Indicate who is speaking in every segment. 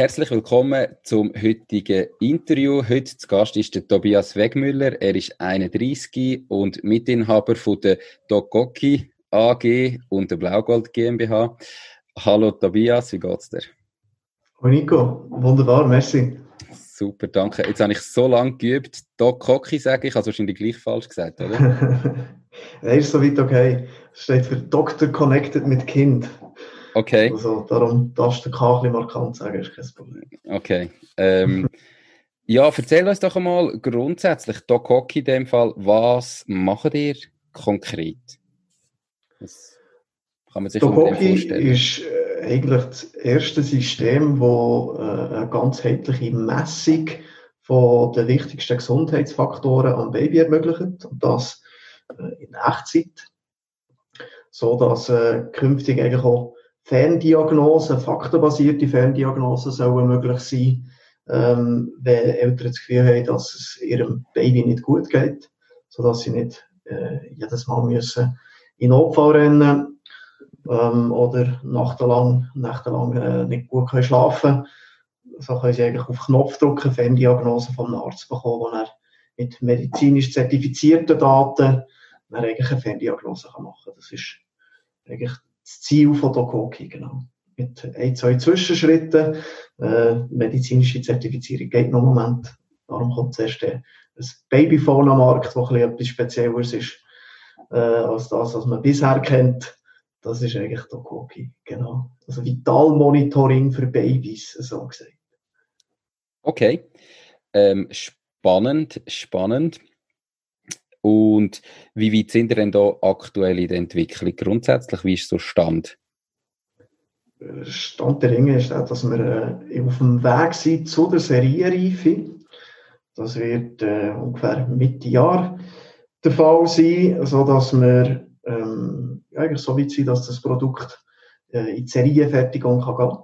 Speaker 1: Herzlich willkommen zum heutigen Interview. Heute zu Gast ist der Tobias Wegmüller. Er ist 31 und Mitinhaber von der Dokoki AG und der Blaugold GmbH. Hallo Tobias, wie geht's dir?
Speaker 2: Hallo Nico, wunderbar, merci.
Speaker 1: Super, danke. Jetzt habe ich so lange geübt. Hockey sage ich, also wahrscheinlich gleich falsch gesagt, oder?
Speaker 2: Er ist soweit okay. Es steht für Dr. Connected mit Kind.
Speaker 1: Okay.
Speaker 2: Also darum darfst du K ein markant sagen, ist kein Problem.
Speaker 1: Okay. Ähm, ja, erzähl uns doch einmal grundsätzlich, Doc Hockey in dem Fall, was macht ihr konkret?
Speaker 2: Was kann man sich Doc Hockey ist äh, eigentlich das erste System, das äh, eine ganzheitliche Messung von den wichtigsten Gesundheitsfaktoren am Baby ermöglicht und das äh, in Echtzeit, so dass äh, künftig eigentlich auch Ferndiagnosen, faktenbasierte Ferndiagnosen sollen möglich sein, ähm, wenn Eltern das Gefühl haben, dass es ihrem Baby nicht gut geht, sodass sie nicht äh, jedes Mal müssen in Notfall rennen ähm, oder nachtelang, nächtelang äh, nicht gut können schlafen So können sie eigentlich auf Knopf drücken, Ferndiagnosen vom Arzt bekommen, wo er mit medizinisch zertifizierten Daten eine Ferndiagnose machen kann. Das ist eigentlich das Ziel von Dokoki, genau. Mit ein, zwei Zwischenschritten. Äh, medizinische Zertifizierung geht noch im Moment. Darum kommt zuerst ein Babyphone am Markt, das etwas Spezielles ist, äh, als das, was man bisher kennt. Das ist eigentlich Dokoki, genau. Also Vitalmonitoring für Babys, so gesagt.
Speaker 1: Okay. Ähm, spannend, spannend. Und wie weit sind ihr denn da aktuell in der Entwicklung? Grundsätzlich, wie ist so Stand?
Speaker 2: Stand der Dinge ist auch, dass wir äh, auf dem Weg sind zu der Serienreife. Das wird äh, ungefähr Mitte Jahr der Fall sein, sodass wir ähm, eigentlich so weit sind, dass das Produkt äh, in die Serienfertigung kann gehen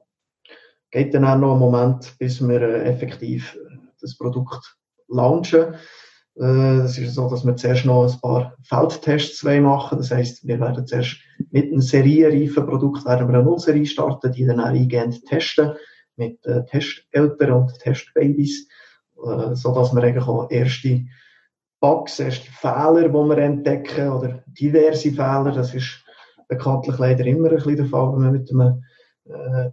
Speaker 2: Geht dann auch noch einen Moment, bis wir äh, effektiv äh, das Produkt launchen. Äh, es ist so, dass wir zuerst noch ein paar Feldtests machen. Das heisst, wir werden zuerst mit einem serienreifen Produkt werden wir eine Nullserie starten, die dann auch eingehend testen mit äh, Testeltern und Testbabys, äh, so dass wir eigentlich auch erste Bugs, erste Fehler, die wir entdecken oder diverse Fehler, das ist bekanntlich leider immer ein bisschen der Fall, wenn man mit einem äh,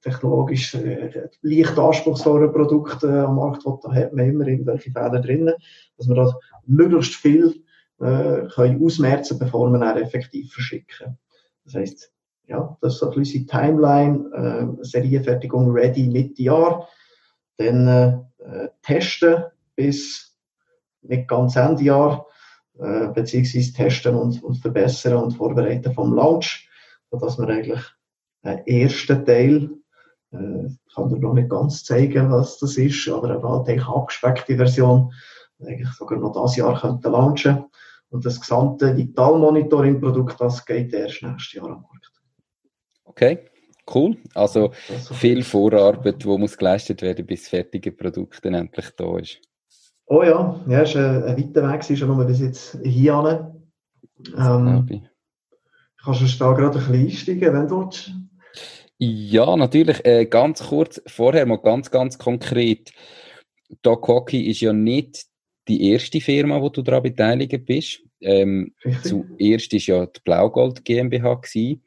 Speaker 2: technologisch äh, leicht anspruchsvolle Produkte äh, am Markt will, da hat man immer irgendwelche Fehler drin, dass wir da möglichst viel äh, können ausmerzen, bevor wir dann effektiv verschicken. Das heisst, ja, das ist so ein bisschen Timeline, äh, Serienfertigung ready Mitte Jahr, dann äh, testen bis nicht ganz Ende Jahr, äh, beziehungsweise testen und, und verbessern und vorbereiten vom Launch, sodass wir eigentlich ersten Teil. Äh, ich kann dir noch nicht ganz zeigen, was das ist, aber eine halt abgespeckte Version, eigentlich sogar noch dieses Jahr könnte launchen. Und das gesamte Vital-Monitoring-Produkt, das geht erst nächstes Jahr am Markt.
Speaker 1: Okay, cool. Also viel Vorarbeit, die muss geleistet werden, bis das fertige Produkt dann endlich da ist.
Speaker 2: Oh ja, ja, ist ein, ein weiter Weg, schon nur bis jetzt hier. Ähm, kannst du da gerade ein bisschen einsteigen, wenn du willst?
Speaker 1: Ja, natürlich. Äh, ganz kurz vorher mal ganz, ganz konkret. Doc Hockey ist ja nicht die erste Firma, wo du daran beteiligt bist. Ähm, zuerst ist ja die Blaugold GmbH gewesen.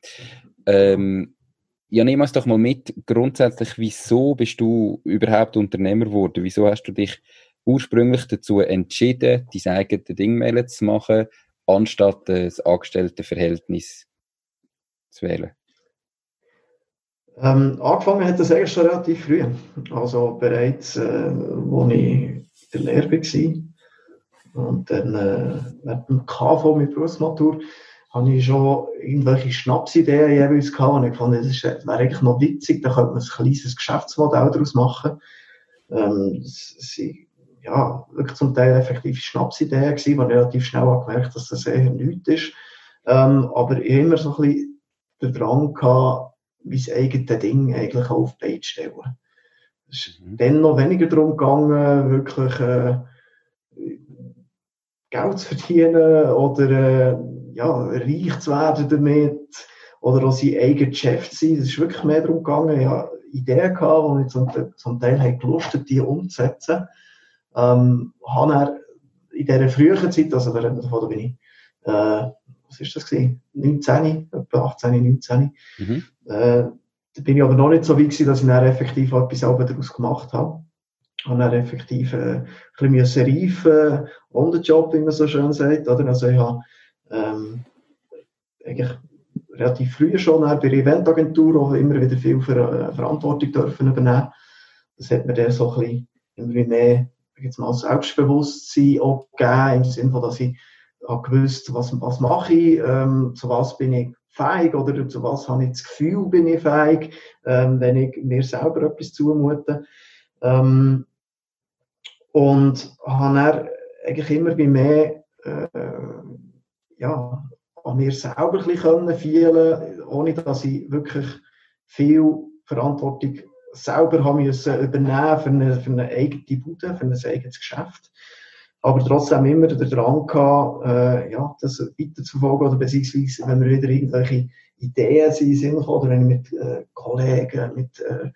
Speaker 1: Ähm, ja, nehmen wir es doch mal mit. Grundsätzlich, wieso bist du überhaupt Unternehmer geworden? Wieso hast du dich ursprünglich dazu entschieden, dein eigenes Ding zu machen, anstatt das Angestelltenverhältnis zu wählen?
Speaker 2: Ähm, angefangen hat das eigentlich schon relativ früh. Also bereits, äh, als ich in der Lehre war. Und dann, äh, während dem KV mit Berufsmatur, habe ich schon irgendwelche Schnapsideen jeweils gehabt. Und ich fand, das wäre eigentlich noch witzig, da könnte man ein kleines Geschäftsmodell daraus machen. Ähm, sind ja, wirklich zum Teil effektiv Schnapsideen gewesen, wo ich relativ schnell habe gemerkt, dass das eher nichts ist. Ähm, aber ich immer so ein bisschen den Drang gehabt, mein eigenes Ding eigentlich auf die Beine stellen. Es ist mhm. dann noch weniger darum gegangen, wirklich äh, Geld zu verdienen oder äh, ja, reich zu werden damit oder auch sein eigenes Chef zu sein. Es ist wirklich mehr darum gegangen, ja, Ideen gehabt, die ich zum, zum Teil habe gelustet, die umzusetzen. Ähm, habe er in dieser frühen Zeit, also da bin ich, äh, was ist das gewesen? 19, etwa 18, 19. Mhm. Äh, da bin ich aber noch nicht so weit gewesen, dass ich dann effektiv etwas daraus gemacht habe. Ich habe dann effektiv äh, ein bisschen reifen, on the job, wie man so schön sagt. Oder? Also ich habe ähm, eigentlich relativ früh schon bei der Eventagentur auch immer wieder viel für, äh, Verantwortung dürfen übernehmen. Das hat mir dann so ein bisschen immer mehr jetzt mal Selbstbewusstsein auch gegeben, im Sinne von, dass ich habe gewusst, was, was mache ich, ähm, zu was bin ich fähig oder zu was habe ich das Gefühl, bin ich fähig, ähm, wenn ich mir selber etwas zumute. Ähm, und habe dann eigentlich immer mehr äh, ja, an mir selber ein bisschen fühlen ohne dass ich wirklich viel Verantwortung selber haben müssen übernehmen für eine, für eine eigene Bude, für ein eigenes Geschäft. Aber trotzdem immer der Drang gehabt, äh, ja, das weiterzuverfolgen oder beziehungsweise, wenn wir wieder irgendwelche Ideen sind, sinnvoll, oder wenn ich mit äh, Kollegen, mit äh,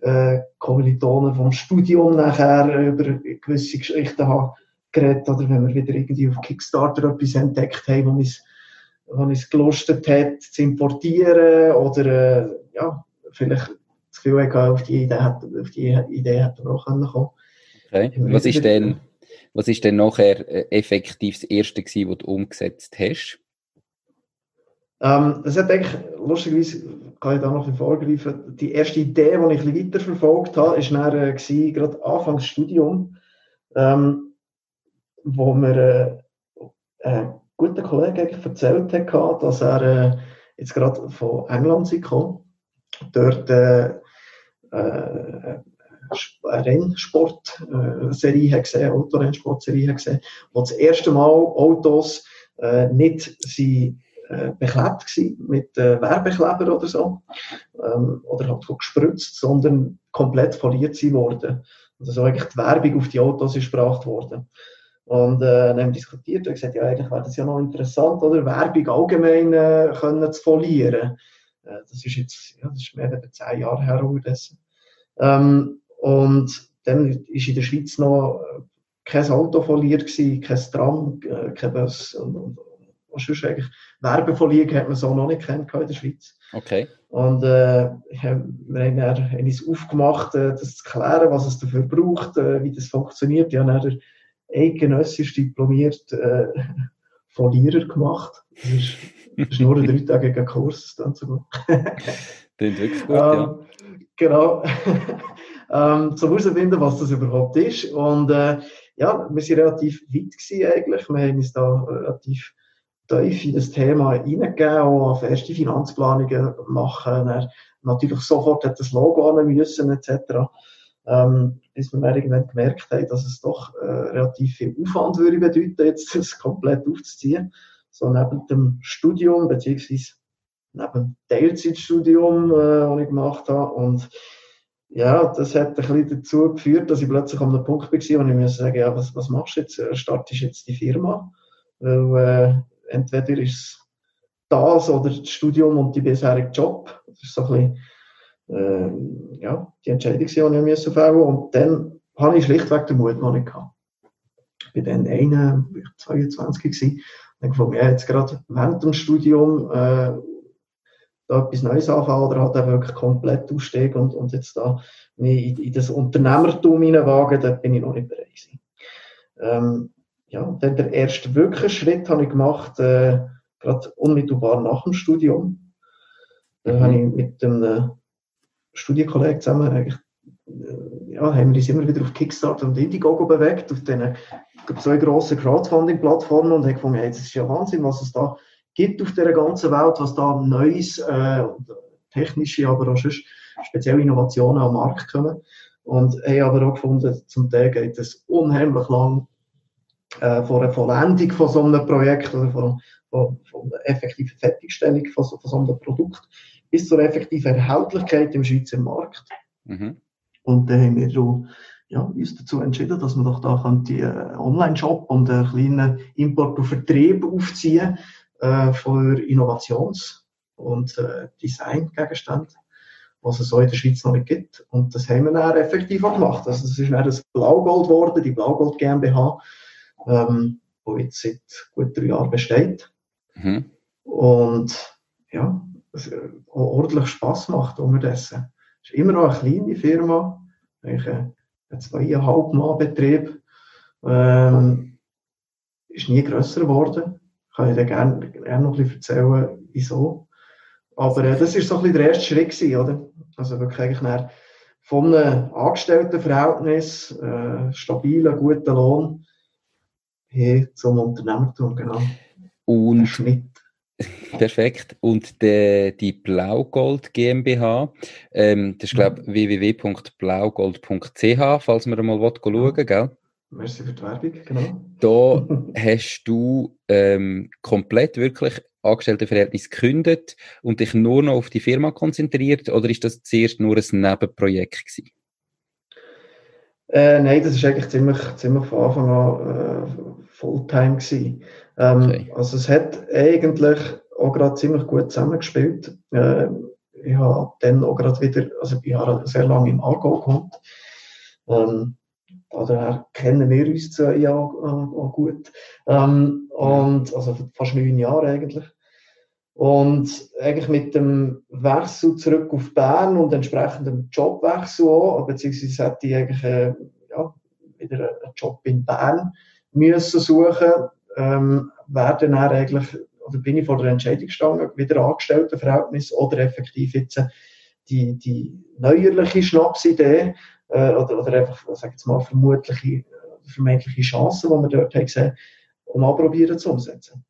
Speaker 2: äh, Kommilitonen vom Studium nachher über gewisse Geschichten habe geredet, oder wenn wir wieder irgendwie auf Kickstarter etwas entdeckt haben, wo uns, wo uns gelustet hat, zu importieren, oder äh, ja, vielleicht das Gefühl hatte, auf die Idee, auf die Idee hätte man auch kommen können.
Speaker 1: Okay. Was ist denn, was ist denn nachher äh, effektiv das erste gewesen, was du umgesetzt hast?
Speaker 2: Ähm, das hat eigentlich, lustigerweise, kann ich da noch ein vorgreifen, die erste Idee, die ich ein weiter verfolgt habe, dann, äh, gewesen, gerade Anfangs Studium, ähm, wo mir äh, ein guter Kollege erzählt hat, dass er äh, jetzt gerade von England kam, dort äh, äh, Rennsportserie gesehen, Autorennsportserie gesehen, wo das erste Mal Autos äh, nicht sie äh, beklebt gewesen, mit äh, Werbekleber oder so, ähm, oder halt gespritzt, sondern komplett foliert sie worden. Also eigentlich die Werbung auf die Autos ist gebracht worden. Und äh, dann haben wir diskutiert und gesagt, ja, eigentlich wäre das ja noch interessant, oder Werbung allgemein äh, können zu folieren. Äh, das ist jetzt, ja, das ist mehr als zehn Jahre her. Ähm, und dann ist in der Schweiz noch äh, kein Auto gewesen, kein Tram, äh, kein Bus und, und, und sonst eigentlich Werbefolieren hat man so noch nicht kennt in der Schweiz.
Speaker 1: Okay.
Speaker 2: Und äh, wir haben dann uns aufgemacht, äh, das zu klären, was es dafür braucht, wie das funktioniert. Ich habe dann eidgenössisch diplomiert äh, Folierer gemacht. Das ist, das ist nur ein dreitägiger Kurs. Dann so gut.
Speaker 1: Klingt wirklich gut, ja. Ähm,
Speaker 2: genau. Ähm, zum herausfinden, was das überhaupt ist. Und äh, ja, wir waren relativ weit gewesen eigentlich. Wir haben uns da relativ tief in das Thema hineingegeben, auch erste Finanzplanungen machen. Dann natürlich sofort hat das Logo an müssen, etc. Ähm, bis wir irgendwann gemerkt haben, dass es doch äh, relativ viel Aufwand würde bedeuten, jetzt das komplett aufzuziehen. So neben dem Studium, beziehungsweise neben dem Teilzeitstudium, äh, das ich gemacht habe. Und ja, das hat ein bisschen dazu geführt, dass ich plötzlich an einem Punkt war, wo ich mir sagen ja, was, was machst du jetzt? Startest jetzt die Firma? Weil äh, entweder ist es das oder das Studium und die bisherige Job. Das ist so ein bisschen, äh, ja, die Entscheidung, die ich fällen Und dann habe ich schlichtweg den Mut noch nicht gehabt. Ich war dann 21, 22 gewesen. Dann gefunden, ja, jetzt gerade während dem Studium, äh, da etwas Neues anfangen oder halt einfach wirklich komplett aussteigen und, und jetzt da mich in, in das Unternehmertum hineinwagen, da bin ich noch nicht bereit. Ähm, ja, und dann der erste wirkliche Schritt habe ich gemacht, äh, gerade unmittelbar nach dem Studium. Da mhm. habe ich mit einem Studienkollegen zusammen eigentlich, äh, ja, haben wir uns immer wieder auf Kickstarter und Indiegogo bewegt, auf diesen zwei grossen Crowdfunding-Plattformen und haben gefunden, hey, das ist ja Wahnsinn, was es da gibt auf der ganzen Welt, was da Neues, äh, technische, aber auch sonst spezielle Innovationen am Markt kommen. Und haben aber auch gefunden, zum Teil geht es unheimlich lang äh, vor einer Vollendung von so einem Projekt oder von, von, von der effektiven Fertigstellung von so, von so einem Produkt bis zur effektiven Erhältlichkeit im Schweizer Markt. Mhm. Und dann haben wir so, ja, uns dazu entschieden, dass wir doch da die äh, Online-Shop und einen kleinen Import und Vertrieb aufziehen äh, für Innovations- und äh, Designgegenstände, was es so in der Schweiz noch nicht gibt. Und das haben wir dann effektiv auch gemacht. Also das ist dann das Blaugold geworden, die Blaugold GmbH, ähm, wo jetzt seit gut drei Jahren besteht. Mhm. Und ja, es äh, ordentlich Spass macht unterdessen. Es ist immer noch eine kleine Firma, ich, äh, ein zweieinhalb Mann Betrieb, ähm, ist nie grösser geworden. Kann ich dir gerne, gerne noch ein bisschen erzählen, wieso. Aber äh, das ist so ein bisschen der erste Schritt gewesen, oder? Also wirklich eigentlich von einem Angestelltenverhältnis, äh, stabilen, guten Lohn, hin zum Unternehmertum, genau.
Speaker 1: Und Schnitt. Perfekt. Und de, die Blaugold GmbH, ähm, das ist, glaube ich, mhm. www.blaugold.ch, falls man mal schauen will, gell?
Speaker 2: Merci für die Werbung, genau.
Speaker 1: Da hast du ähm, komplett wirklich Angestelltenverhältnis gekündigt und dich nur noch auf die Firma konzentriert oder ist das zuerst nur ein Nebenprojekt gewesen?
Speaker 2: Äh, nein, das war eigentlich ziemlich, ziemlich von Anfang an äh, Fulltime gewesen. Ähm, okay. Also es hat eigentlich auch gerade ziemlich gut zusammengespielt. Äh, ich habe dann auch gerade wieder, also ich habe sehr lange im Argo gewohnt. Ähm, daher kennen wir uns zwei ja auch, gut. Ähm, und, also fast neun Jahre eigentlich. Und eigentlich mit dem Wechsel zurück auf Bern und entsprechendem Jobwechsel auch, beziehungsweise hätte ich eigentlich äh, ja, wieder einen Job in Bern müssen suchen, ähm, werden dann eigentlich, oder bin ich vor der Entscheidung gestanden, wieder Angestelltenverhältnis oder effektiv jetzt die, die neuerliche Schnapsidee, äh, oder, oder einfach, sag jetzt mal, vermutliche, vermeintliche Chancen, die wir dort haben gesehen, um anprobieren zu umsetzen.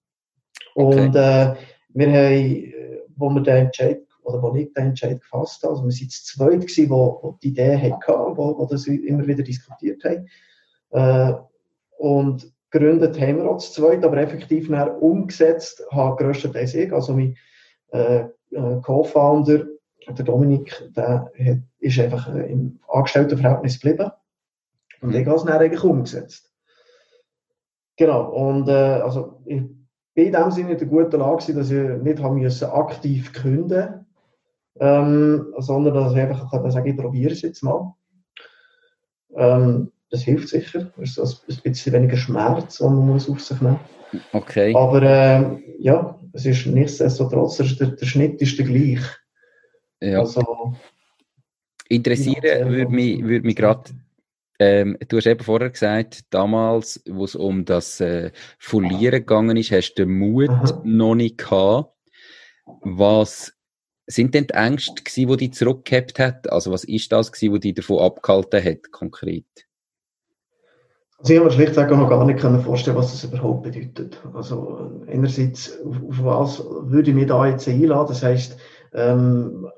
Speaker 2: Okay. Und äh, wir haben, äh, wo wir den Entscheid, oder wo ich den Entscheid gefasst habe, also wir sind zu zweit gewesen, wo, wo die Idee hatten, wo, wo das immer wieder diskutiert haben. Äh, und gegründet haben wir auch zu zweit, aber effektiv nachher umgesetzt habe grösstenteils ich. Also mein äh, äh, Co-Founder, der Dominik, der hat, ist einfach äh, im Angestelltenverhältnis geblieben. Und ich habe es dann eigentlich umgesetzt. Genau. Und äh, also ich bin in dem Sinne in der guten Lage, dass ich nicht haben müssen aktiv künden ähm, sondern dass ich einfach kann sagen, ich probiere es jetzt mal. Ähm, das hilft sicher. Das ist ein bisschen weniger Schmerz, den man muss auf sich nehmen muss.
Speaker 1: Okay.
Speaker 2: Aber äh, ja, es ist nichtsdestotrotz, der, der Schnitt ist der gleich.
Speaker 1: Ja. Also, Interessieren würde mich, würde mich gerade ähm, du hast eben vorher gesagt, damals, wo es um das äh, Folieren gegangen ist, hast du den Mut Aha. noch nicht gehabt. Was sind denn die Ängste gewesen, die dich zurückgehabt hat? Also was ist das gewesen, was dich davon abgehalten hat, konkret?
Speaker 2: Also ich habe mir schlicht gesagt noch gar nicht vorstellen was das überhaupt bedeutet. Also einerseits, auf, auf was würde ich mich da jetzt einladen? Das heisst, ähm,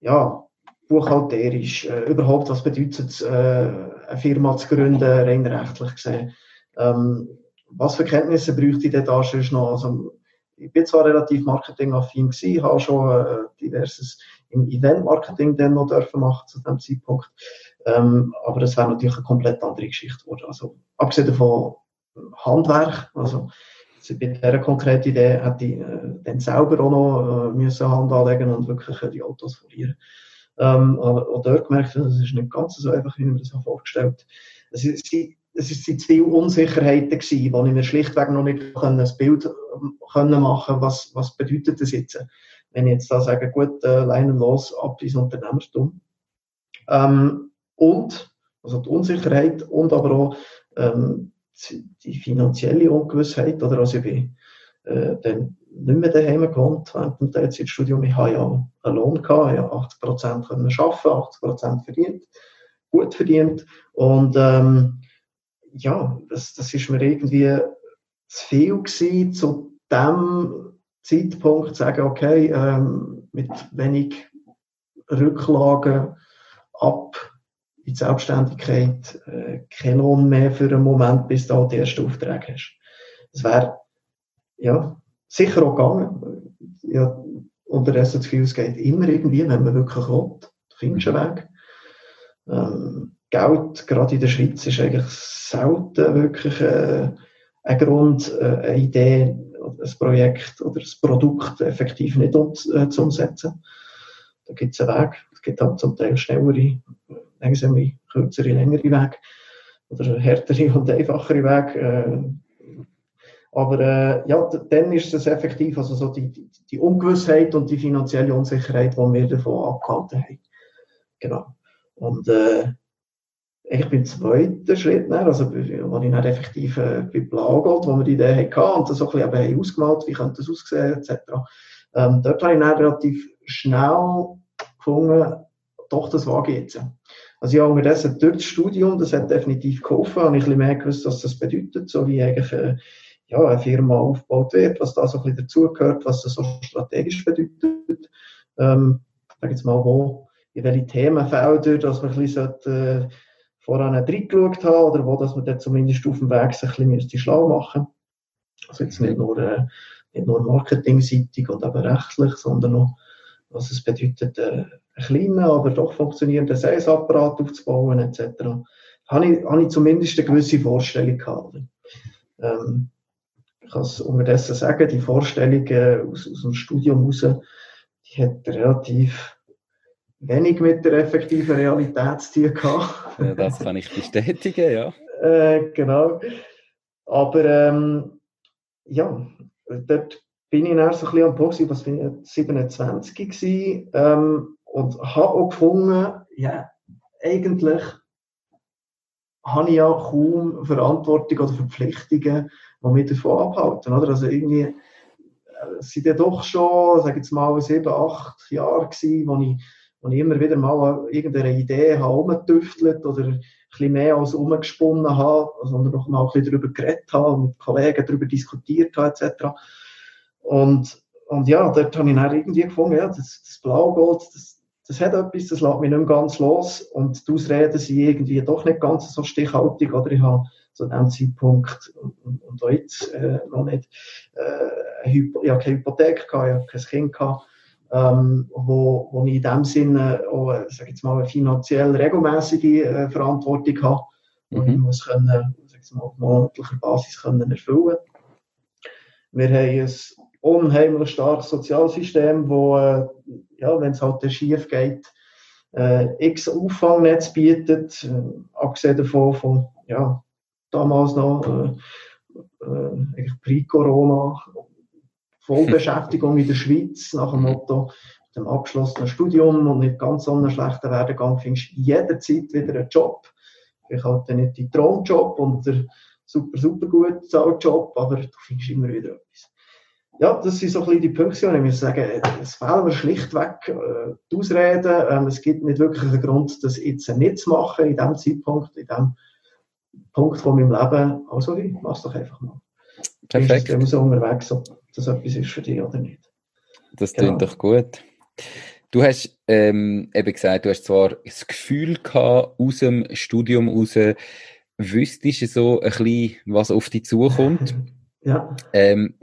Speaker 2: ja, buchhalterisch, äh, überhaupt, was bedeutet es, äh, eine Firma zu gründen, rein rechtlich gesehen. Ähm, was für Kenntnisse bräuchte ich denn da schon noch? Also, ich bin zwar relativ marketingaffin gewesen, habe schon äh, diverses im Event-Marketing dann noch dürfen machen zu dem Zeitpunkt. Ähm, aber das wäre natürlich eine komplett andere Geschichte geworden. Also, abgesehen davon Handwerk, also bei dieser konkreten Idee hätte ich äh, dann selber auch noch äh, müssen Hand anlegen und wirklich äh, die Autos verlieren. Ähm, aber auch dort gemerkt, das ist nicht ganz so einfach, wie ich mir das vorgestellt. Es ist, es sind zu viele Unsicherheiten gewesen, wo ich mir schlichtweg noch nicht ein Bild ähm, können machen was, was bedeutet das jetzt? Wenn ich jetzt da sage, gut, äh, leinen los ab ins Unternehmertum. Ähm, und, also die Unsicherheit und aber auch ähm, die finanzielle Ungewissheit, oder also ich bin äh, dann nicht mehr daheim gewohnt während dem Teilzeitstudium. Ich habe ja einen Lohn gehabt, ich habe 80 Prozent arbeiten, 80 Prozent verdient, gut verdient. Und ähm, ja, das, das ist mir irgendwie zu viel gewesen, zu dem Zeitpunkt zu sagen, okay, ähm, mit wenig Rücklagen ab die Selbstständigkeit, äh, kein Lohn mehr für einen Moment, bis du die ersten Aufträge hast. Das wäre, ja, sicher auch gegangen. Ja, unterdessen das Gefühl, es geht immer irgendwie, wenn man wirklich will. Du findest einen Weg. Ähm, Geld, gerade in der Schweiz, ist eigentlich selten wirklich äh, ein Grund, äh, eine Idee, ein Projekt oder ein Produkt effektiv nicht um, äh, zu umsetzen. Da gibt es einen Weg. Es gibt auch zum Teil schnellere, langsame, kürzere, längere Wege oder härtere und einfachere Wege. Äh, aber äh, ja, dann ist es effektiv, also so die, die, die Ungewissheit und die finanzielle Unsicherheit, die wir davon abgehalten haben. Genau. Und äh, ich bin zweiter Schritt, ne, also als ich dann effektiv äh, bei Blaugold, wo wir die Idee hatten und das so ein bisschen eben ausgemalt, wie könnte das aussehen, etc. Ähm, dort habe ich dann relativ schnell gefunden, doch, das wage ich jetzt. Also habe unterdessen durch das Studium, das hat definitiv geholfen, habe ich ein bisschen mehr gewusst, was das bedeutet, so wie eigentlich äh, ja, eine Firma aufgebaut wird, was da so ein bisschen dazugehört, was das so strategisch bedeutet. Ähm, sag jetzt mal, wo, in welche Themenfelder, dass man ein bisschen sollte, äh, voran reingeschaut haben oder wo dass man dann zumindest auf dem Weg sich ein bisschen schlau machen Also jetzt nicht nur, äh, nicht nur marketingseitig und aber rechtlich, sondern auch, was es bedeutet, äh, kleinen, aber doch funktionierenden Sales-Apparat aufzubauen etc. Habe ich, habe ich zumindest eine gewisse Vorstellung gehabt. Ähm, ich kann es unterdessen sagen, die Vorstellung äh, aus, aus dem Studium heraus, die hat relativ wenig mit der effektiven Realität zu tun gehabt.
Speaker 1: Ja, das kann ich bestätigen, ja.
Speaker 2: äh, genau. Aber ähm, ja, dort bin ich dann so ein bisschen am Punkt, was bin ich, 27 gewesen, ähm, und habe auch gefunden, ja, eigentlich habe ich ja kaum Verantwortung oder Verpflichtungen, die mich davon abhalten. Oder? Also irgendwie, äh, sind ja doch schon, sage jetzt mal, sieben, acht Jahre gewesen, wo ich und ich immer wieder mal irgendeine Idee habe oder ein mehr als umgesponnen habe, sondern noch mal ein bisschen darüber geredet habe mit Kollegen darüber diskutiert habe, etc. Und, und ja, dort habe ich dann irgendwie gefunden, ja, das, das Blaugold, das, das hat etwas, das lässt mich nicht mehr ganz los und die Ausreden sind irgendwie doch nicht ganz so stichhaltig, oder ich habe zu dem Zeitpunkt und, und, und auch jetzt äh, noch nicht, äh, ich habe keine Hypothek gehabt, ich habe kein Kind gehabt, ähm, wo, wo ich in dem Sinne auch, sag jetzt mal, eine finanziell regelmäßige äh, Verantwortung habe, mhm. ich muss können, sag mal, auf monatlicher Basis können erfüllen. Wir haben ein unheimlich starkes Sozialsystem, wo, äh, ja, wenn es halt schief geht, äh, x Auffangnetz bietet, äh, abgesehen davon von, ja, damals noch, äh, äh, pre-Corona, Vollbeschäftigung in der Schweiz nach dem Motto, mit dem abgeschlossenen Studium und nicht ganz so einen schlechten Werdegang findest du jederzeit wieder einen Job. Ich hatte nicht den Traumjob und der super, super gut Job, aber du findest immer wieder etwas. Ja, das sind so ein bisschen die Punkte, ich muss sagen, es fehlen mir schlichtweg äh, die Ausreden. Ähm, es gibt nicht wirklich einen Grund, das jetzt nicht zu machen, in diesem Zeitpunkt, in diesem Punkt von meinem Leben. Also, ich mach's doch einfach mal.
Speaker 1: Perfekt.
Speaker 2: Ich bin so unterwegs, ob das etwas ist für dich oder nicht.
Speaker 1: Das klingt genau. doch gut. Du hast ähm, eben gesagt, du hast zwar das Gefühl gehabt, aus dem Studium raus, wüsstest du so ein bisschen, was auf dich zukommt.
Speaker 2: ja.
Speaker 1: Ähm,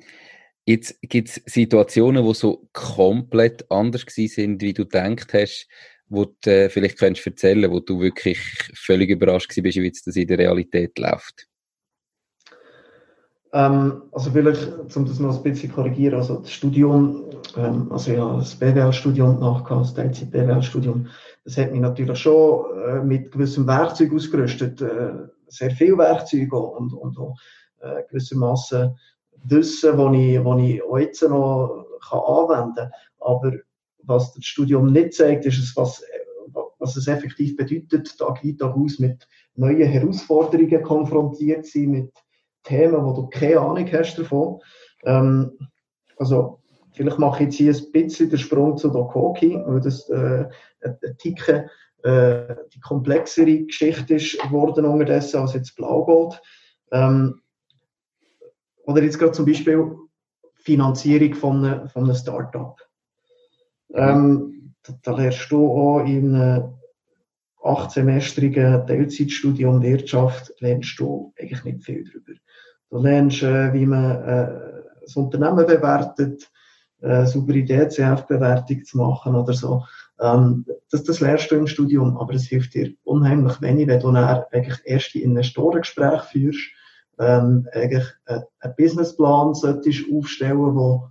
Speaker 1: jetzt gibt es Situationen, die so komplett anders sind, wie du gedacht hast, wo du äh, vielleicht kannst erzählen, wo du wirklich völlig überrascht bist, wie das in der Realität läuft.
Speaker 2: Ähm, also vielleicht, um das noch ein bisschen korrigieren, also das Studium, ähm, also ja, das BWL-Studium nachgehabt, das Teilzeit-BWL-Studium, das hat mich natürlich schon äh, mit gewissem Werkzeug ausgerüstet, äh, sehr viel Werkzeuge und, und auch äh, gewissermaßen Wissen, das ich, wo ich jetzt noch kann anwenden kann. Aber was das Studium nicht zeigt, ist, es, was, was es effektiv bedeutet, Tag ein, Tag aus mit neuen Herausforderungen konfrontiert sein, mit Themen, wo du keine Ahnung hast davon. Ähm, also, vielleicht mache ich jetzt hier ein bisschen den Sprung zu Dokoki, weil das äh, ein Ticken äh, die komplexere Geschichte ist geworden unterdessen als jetzt Blaugold. Ähm, oder jetzt gerade zum Beispiel Finanzierung von, einem, von einem Start-up. Ähm, da, da lernst du auch in äh, achtsemestrigen Teilzeitstudium Wirtschaft lernst du eigentlich nicht viel darüber. Du lernst, äh, wie man äh, das Unternehmen bewertet, äh, saubere DCF-Bewertung zu machen oder so. Ähm, das, das lernst du im Studium, aber es hilft dir unheimlich wenig, wenn du dann eigentlich erste Investorengespräche führst, ähm, eigentlich einen Businessplan solltest aufstellen, wo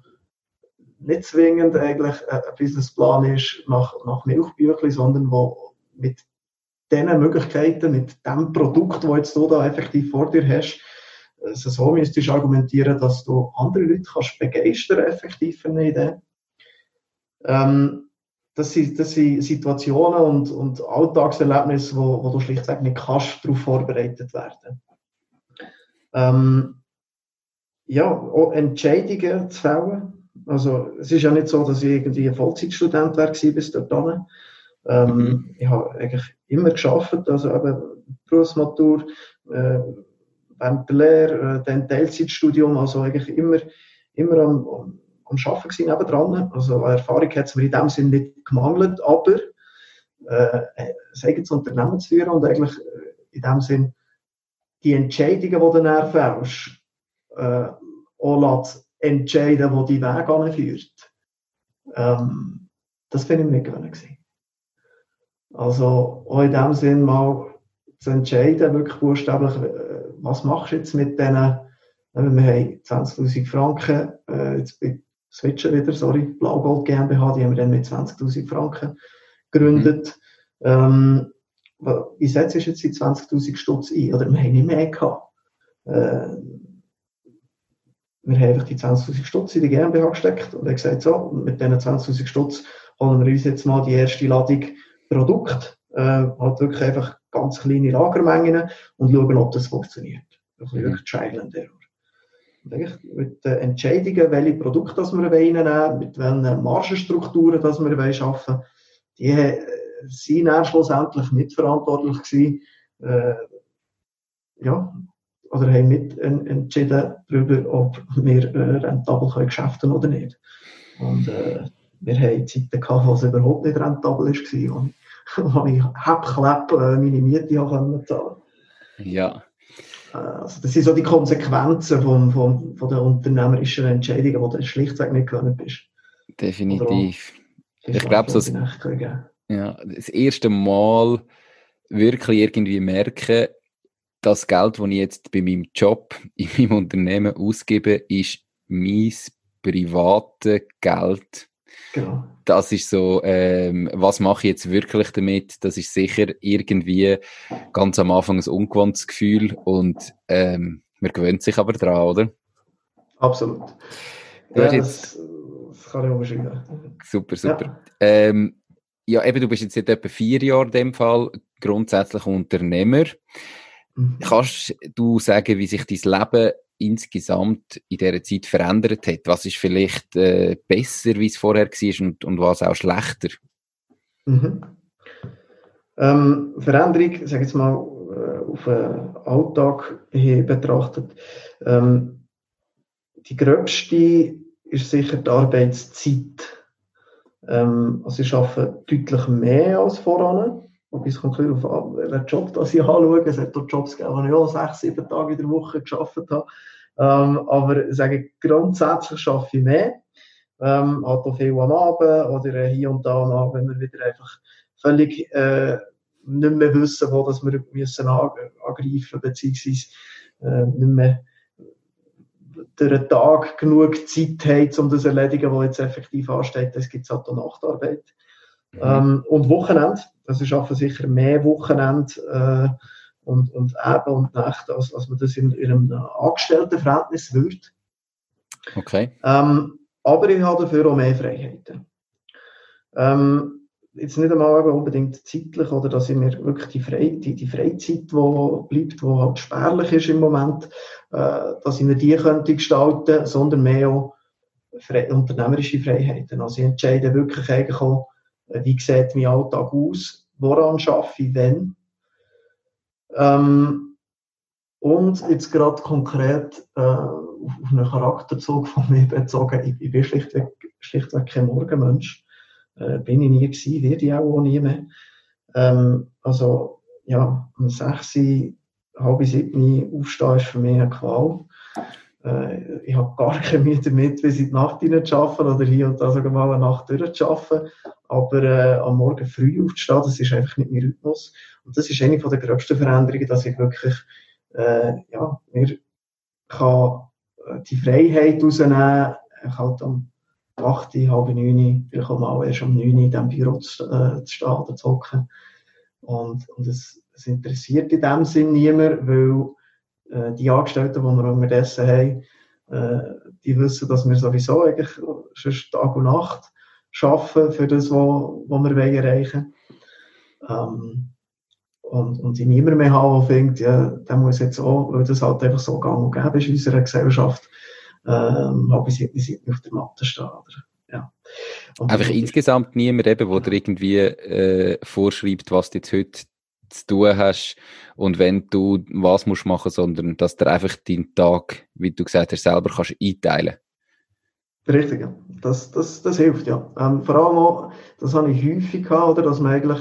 Speaker 2: nicht zwingend eigentlich ein Businessplan ist nach, nach Milchbüchli, sondern wo mit diesen Möglichkeiten, mit dem Produkt, das jetzt du da effektiv vor dir hast, also so müsstest du argumentieren, dass du andere Leute kannst begeistern, effektiv für eine Idee. Ähm, das, sind, das sind Situationen und, und Alltagserlebnisse, wo, wo du schlichtweg nicht kannst darauf vorbereitet werden. Ähm, ja, auch Entscheidungen zu fällen. Also, es ist ja nicht so, dass ich irgendwie ein Vollzeitstudent war bis dorthin. Ähm, mhm. Ich habe eigentlich immer geschafft, also eben Berufsmatur, äh, während der Lehre, äh, dann Teilzeitstudium, also eigentlich immer, immer am, am, am Arbeiten gewesen, nebendran. Also Erfahrung hat es mir in dem Sinne nicht gemangelt, aber äh, ein eigenes Unternehmen zu führen und eigentlich äh, in dem Sinne die Entscheidungen, die du dann fällst, äh, auch entscheiden, wo die Weg anführt. Ähm, das finde ich nicht gewöhnt. Also auch in dem Sinn mal zu entscheiden, wirklich buchstäblich, äh, was machst du jetzt mit denen, äh, wir haben 20'000 Franken, äh, jetzt bei Switcher wieder, sorry, Blaugold GmbH, die haben wir dann mit 20'000 Franken gegründet. Mhm. Ähm, wie setzt du jetzt die 20'000 Stutz ein? Oder wir haben nicht mehr gehabt. Äh, wir haben einfach die 20'000 Stutz in die GmbH gesteckt und haben gesagt, so, mit diesen 20'000 Stutz holen wir uns jetzt mal die erste Ladung Produkt, äh, halt wirklich einfach ganz kleine Lagermengen und schauen, ob das funktioniert. Das ist wirklich Trial and Error. Und eigentlich mit den Entscheidungen, welche Produkte das wir reinnehmen mit welchen Margenstrukturen das wir arbeiten wollen, die sind dann schlussendlich mitverantwortlich gewesen, äh, ja, oder haben mit entschieden darüber, ob wir äh, rentabel können geschäften oder nicht. Und äh, wir haben Zeiten gehabt, wo es überhaupt nicht rentabel war und wo ich Heppklapp äh, meine Miete zahlen konnte.
Speaker 1: Ja.
Speaker 2: Äh, also das sind so die Konsequenzen von, von, von der unternehmerischen Entscheidungen, die du schlichtweg nicht gewöhnt bist.
Speaker 1: Definitiv. Ich glaube, das, ja, das erste Mal wirklich irgendwie merken, das Geld, das ich jetzt bei meinem Job, in meinem Unternehmen ausgebe, ist mein privates Geld Genau. Das ist so, ähm, was mache ich jetzt wirklich damit? Das ist sicher irgendwie ganz am Anfang ein ungewohntes Gefühl und ähm, man gewöhnt sich aber dran, oder?
Speaker 2: Absolut.
Speaker 1: Ja, jetzt... das, kann ich unterschreiben. Super, super. Ja. Ähm, ja, eben, du bist jetzt seit etwa vier Jahren in dem Fall grundsätzlich Unternehmer. Mhm. Kannst du sagen, wie sich dein Leben insgesamt in dieser Zeit verändert hat? Was ist vielleicht äh, besser, wie es vorher war und, und was auch schlechter?
Speaker 2: Mhm. Ähm, Veränderung, sage ich jetzt mal, äh, auf den Alltag betrachtet. Ähm, die gröbste ist sicher die Arbeitszeit. Ähm, also ich arbeite deutlich mehr als voran. Wobei es kommt auf an, welchen Job das ich anschaue. Es hat dort Jobs gegeben, wo ich auch sechs, sieben Tage in der Woche gearbeitet habe. Ähm, aber sage, grundsätzlich arbeite ich mehr. Ähm, halt auch viel am Abend oder hier und da am Abend, wenn wir wieder einfach völlig äh, nicht mehr wissen, wo das wir müssen angreifen beziehungsweise äh, nicht mehr der Tag genug Zeit haben, um das zu erledigen, was jetzt effektiv ansteht. Es gibt halt auch Nachtarbeit. Mhm. Ähm, und Wochenende, also ich arbeite sicher mehr Wochenende äh, und, und Abend und Nacht, als, als man das in, in einem Angestelltenverhältnis würde.
Speaker 1: Okay.
Speaker 2: Ähm, aber ich habe dafür auch mehr Freiheiten. Ähm, jetzt nicht einmal unbedingt zeitlich, oder dass ich mir wirklich die, Fre die, die Freizeit, die bleibt, die halt spärlich ist im Moment, dass ich mir die könnte gestalten, sondern mehr auch frei, unternehmerische Freiheiten. Also ich entscheide wirklich eigentlich auch, äh, wie sieht mein Alltag aus, woran schaffe ich, wenn. Ähm, und jetzt gerade konkret äh, auf, auf einen Charakterzug von mir bezogen, ich, ich bin schlichtweg, schlichtweg kein Morgenmensch. Äh, bin ich nie gewesen, werde ich auch, auch nie mehr. Ähm, also, ja, um 6, halb 7 aufstehen ist für mich eine Qual. Äh, ich habe gar keine Mühe damit, bis in die Nacht hinein zu arbeiten oder hier und da sogar mal eine Nacht durchzuarbeiten. Aber äh, am Morgen früh aufzustehen, das ist einfach nicht mein Rhythmus. Und das ist eine der gröbsten Veränderungen, dass ich wirklich, äh, ja, mir kann äh, die Freiheit rausnehmen, ich halt am 8, halb 9, vielleicht auch mal erst um 9 in diesem Büro zu, äh, zu stehen oder zu hocken. Und, und es, es interessiert in dem Sinn niemand, weil äh, die Angestellten, die wir unterdessen haben, äh, die wissen, dass wir sowieso eigentlich schon Tag und Nacht arbeiten für das, was wir erreichen wollen. Ähm, und, und ich niemand mehr habe, der denkt, ja, der muss jetzt auch, weil das halt einfach so gang und gäbe ist in unserer Gesellschaft, ähm, habe ich nicht auf der Matte stehen. Oder?
Speaker 1: Und einfach insgesamt niemand eben, der dir irgendwie äh, vorschreibt, was du jetzt heute zu tun hast und wenn du was musst machen, sondern dass du einfach deinen Tag, wie du gesagt hast, selber kannst einteilen.
Speaker 2: Richtig, ja. Das, das, das hilft, ja. Ähm, vor allem auch, das habe ich häufig gehabt, oder, dass man eigentlich,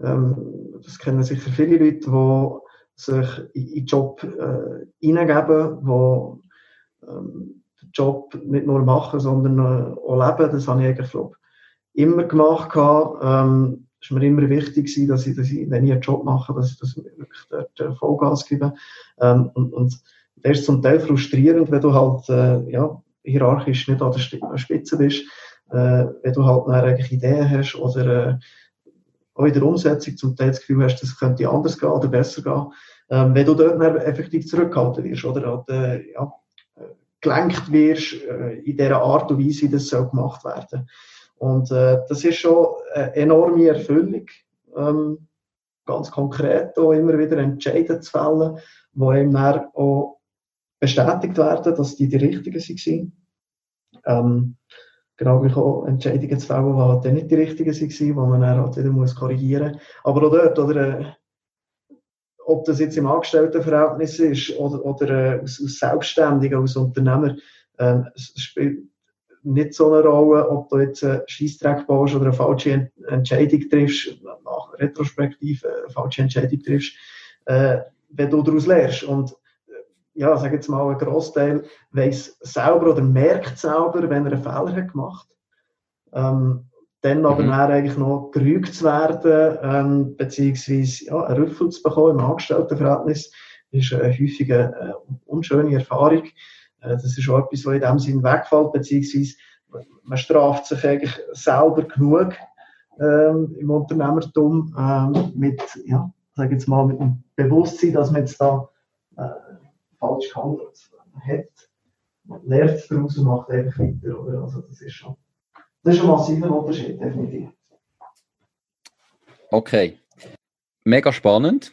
Speaker 2: ähm, das kennen sicher viele Leute, die sich in den Job äh, hineingeben, die ähm, Job nicht nur machen, sondern äh, auch leben. Das habe ich eigentlich, glaube immer gemacht. Ähm, ist mir immer wichtig dass ich, dass ich, wenn ich einen Job mache, dass ich das wirklich dort äh, Vollgas gebe. Ähm, und, und das ist zum Teil frustrierend, wenn du halt, äh, ja, hierarchisch nicht an der Spitze bist, äh, wenn du halt eigentlich Ideen hast oder äh, auch in der Umsetzung zum Teil das Gefühl hast, das könnte anders gehen oder besser gehen, ähm, wenn du dort effektiv zurückgehalten wirst oder halt, äh, ja, gelenkt wirst äh, in der Art und Weise, wie das soll gemacht werden. Und äh, das ist schon eine enorme Erfüllung, ähm, ganz konkret auch immer wieder Entscheidungen zu fällen, die einem dann auch bestätigt werden, dass die die richtigen waren. Ähm, genau wie auch Entscheidungen zu fällen, die halt nicht die richtigen waren, die man dann halt wieder korrigieren muss. Aber auch dort, oder, äh, ob das jetzt im Angestelltenverhältnis ist oder, oder äh, aus, aus Selbstständigen, als Unternehmer, ähm, spielt nicht so eine Rolle, ob du jetzt einen Scheissdreck baust oder eine falsche Entscheidung triffst, nach retrospektiv eine falsche Entscheidung triffst, äh, wenn du daraus lernst. Und ja, sag jetzt mal, ein Großteil weiß selber oder merkt selber, wenn er einen Fehler hat gemacht. Ähm, dann aber mhm. eigentlich noch gerügt zu werden, ähm, beziehungsweise ja, einen Rüffel zu bekommen im Angestelltenverhältnis, ist eine häufige äh, unschöne Erfahrung. Äh, das ist auch etwas, was in dem Sinn wegfällt, beziehungsweise man straft sich eigentlich selber genug ähm, im Unternehmertum ähm, mit, ja, sag jetzt mal, mit dem Bewusstsein, dass man jetzt da äh, falsch gehandelt hat. Man lernt daraus und macht einfach weiter. Oder? Also das ist schon, das ist ein massiver Unterschied, definitiv.
Speaker 1: Okay. Mega spannend.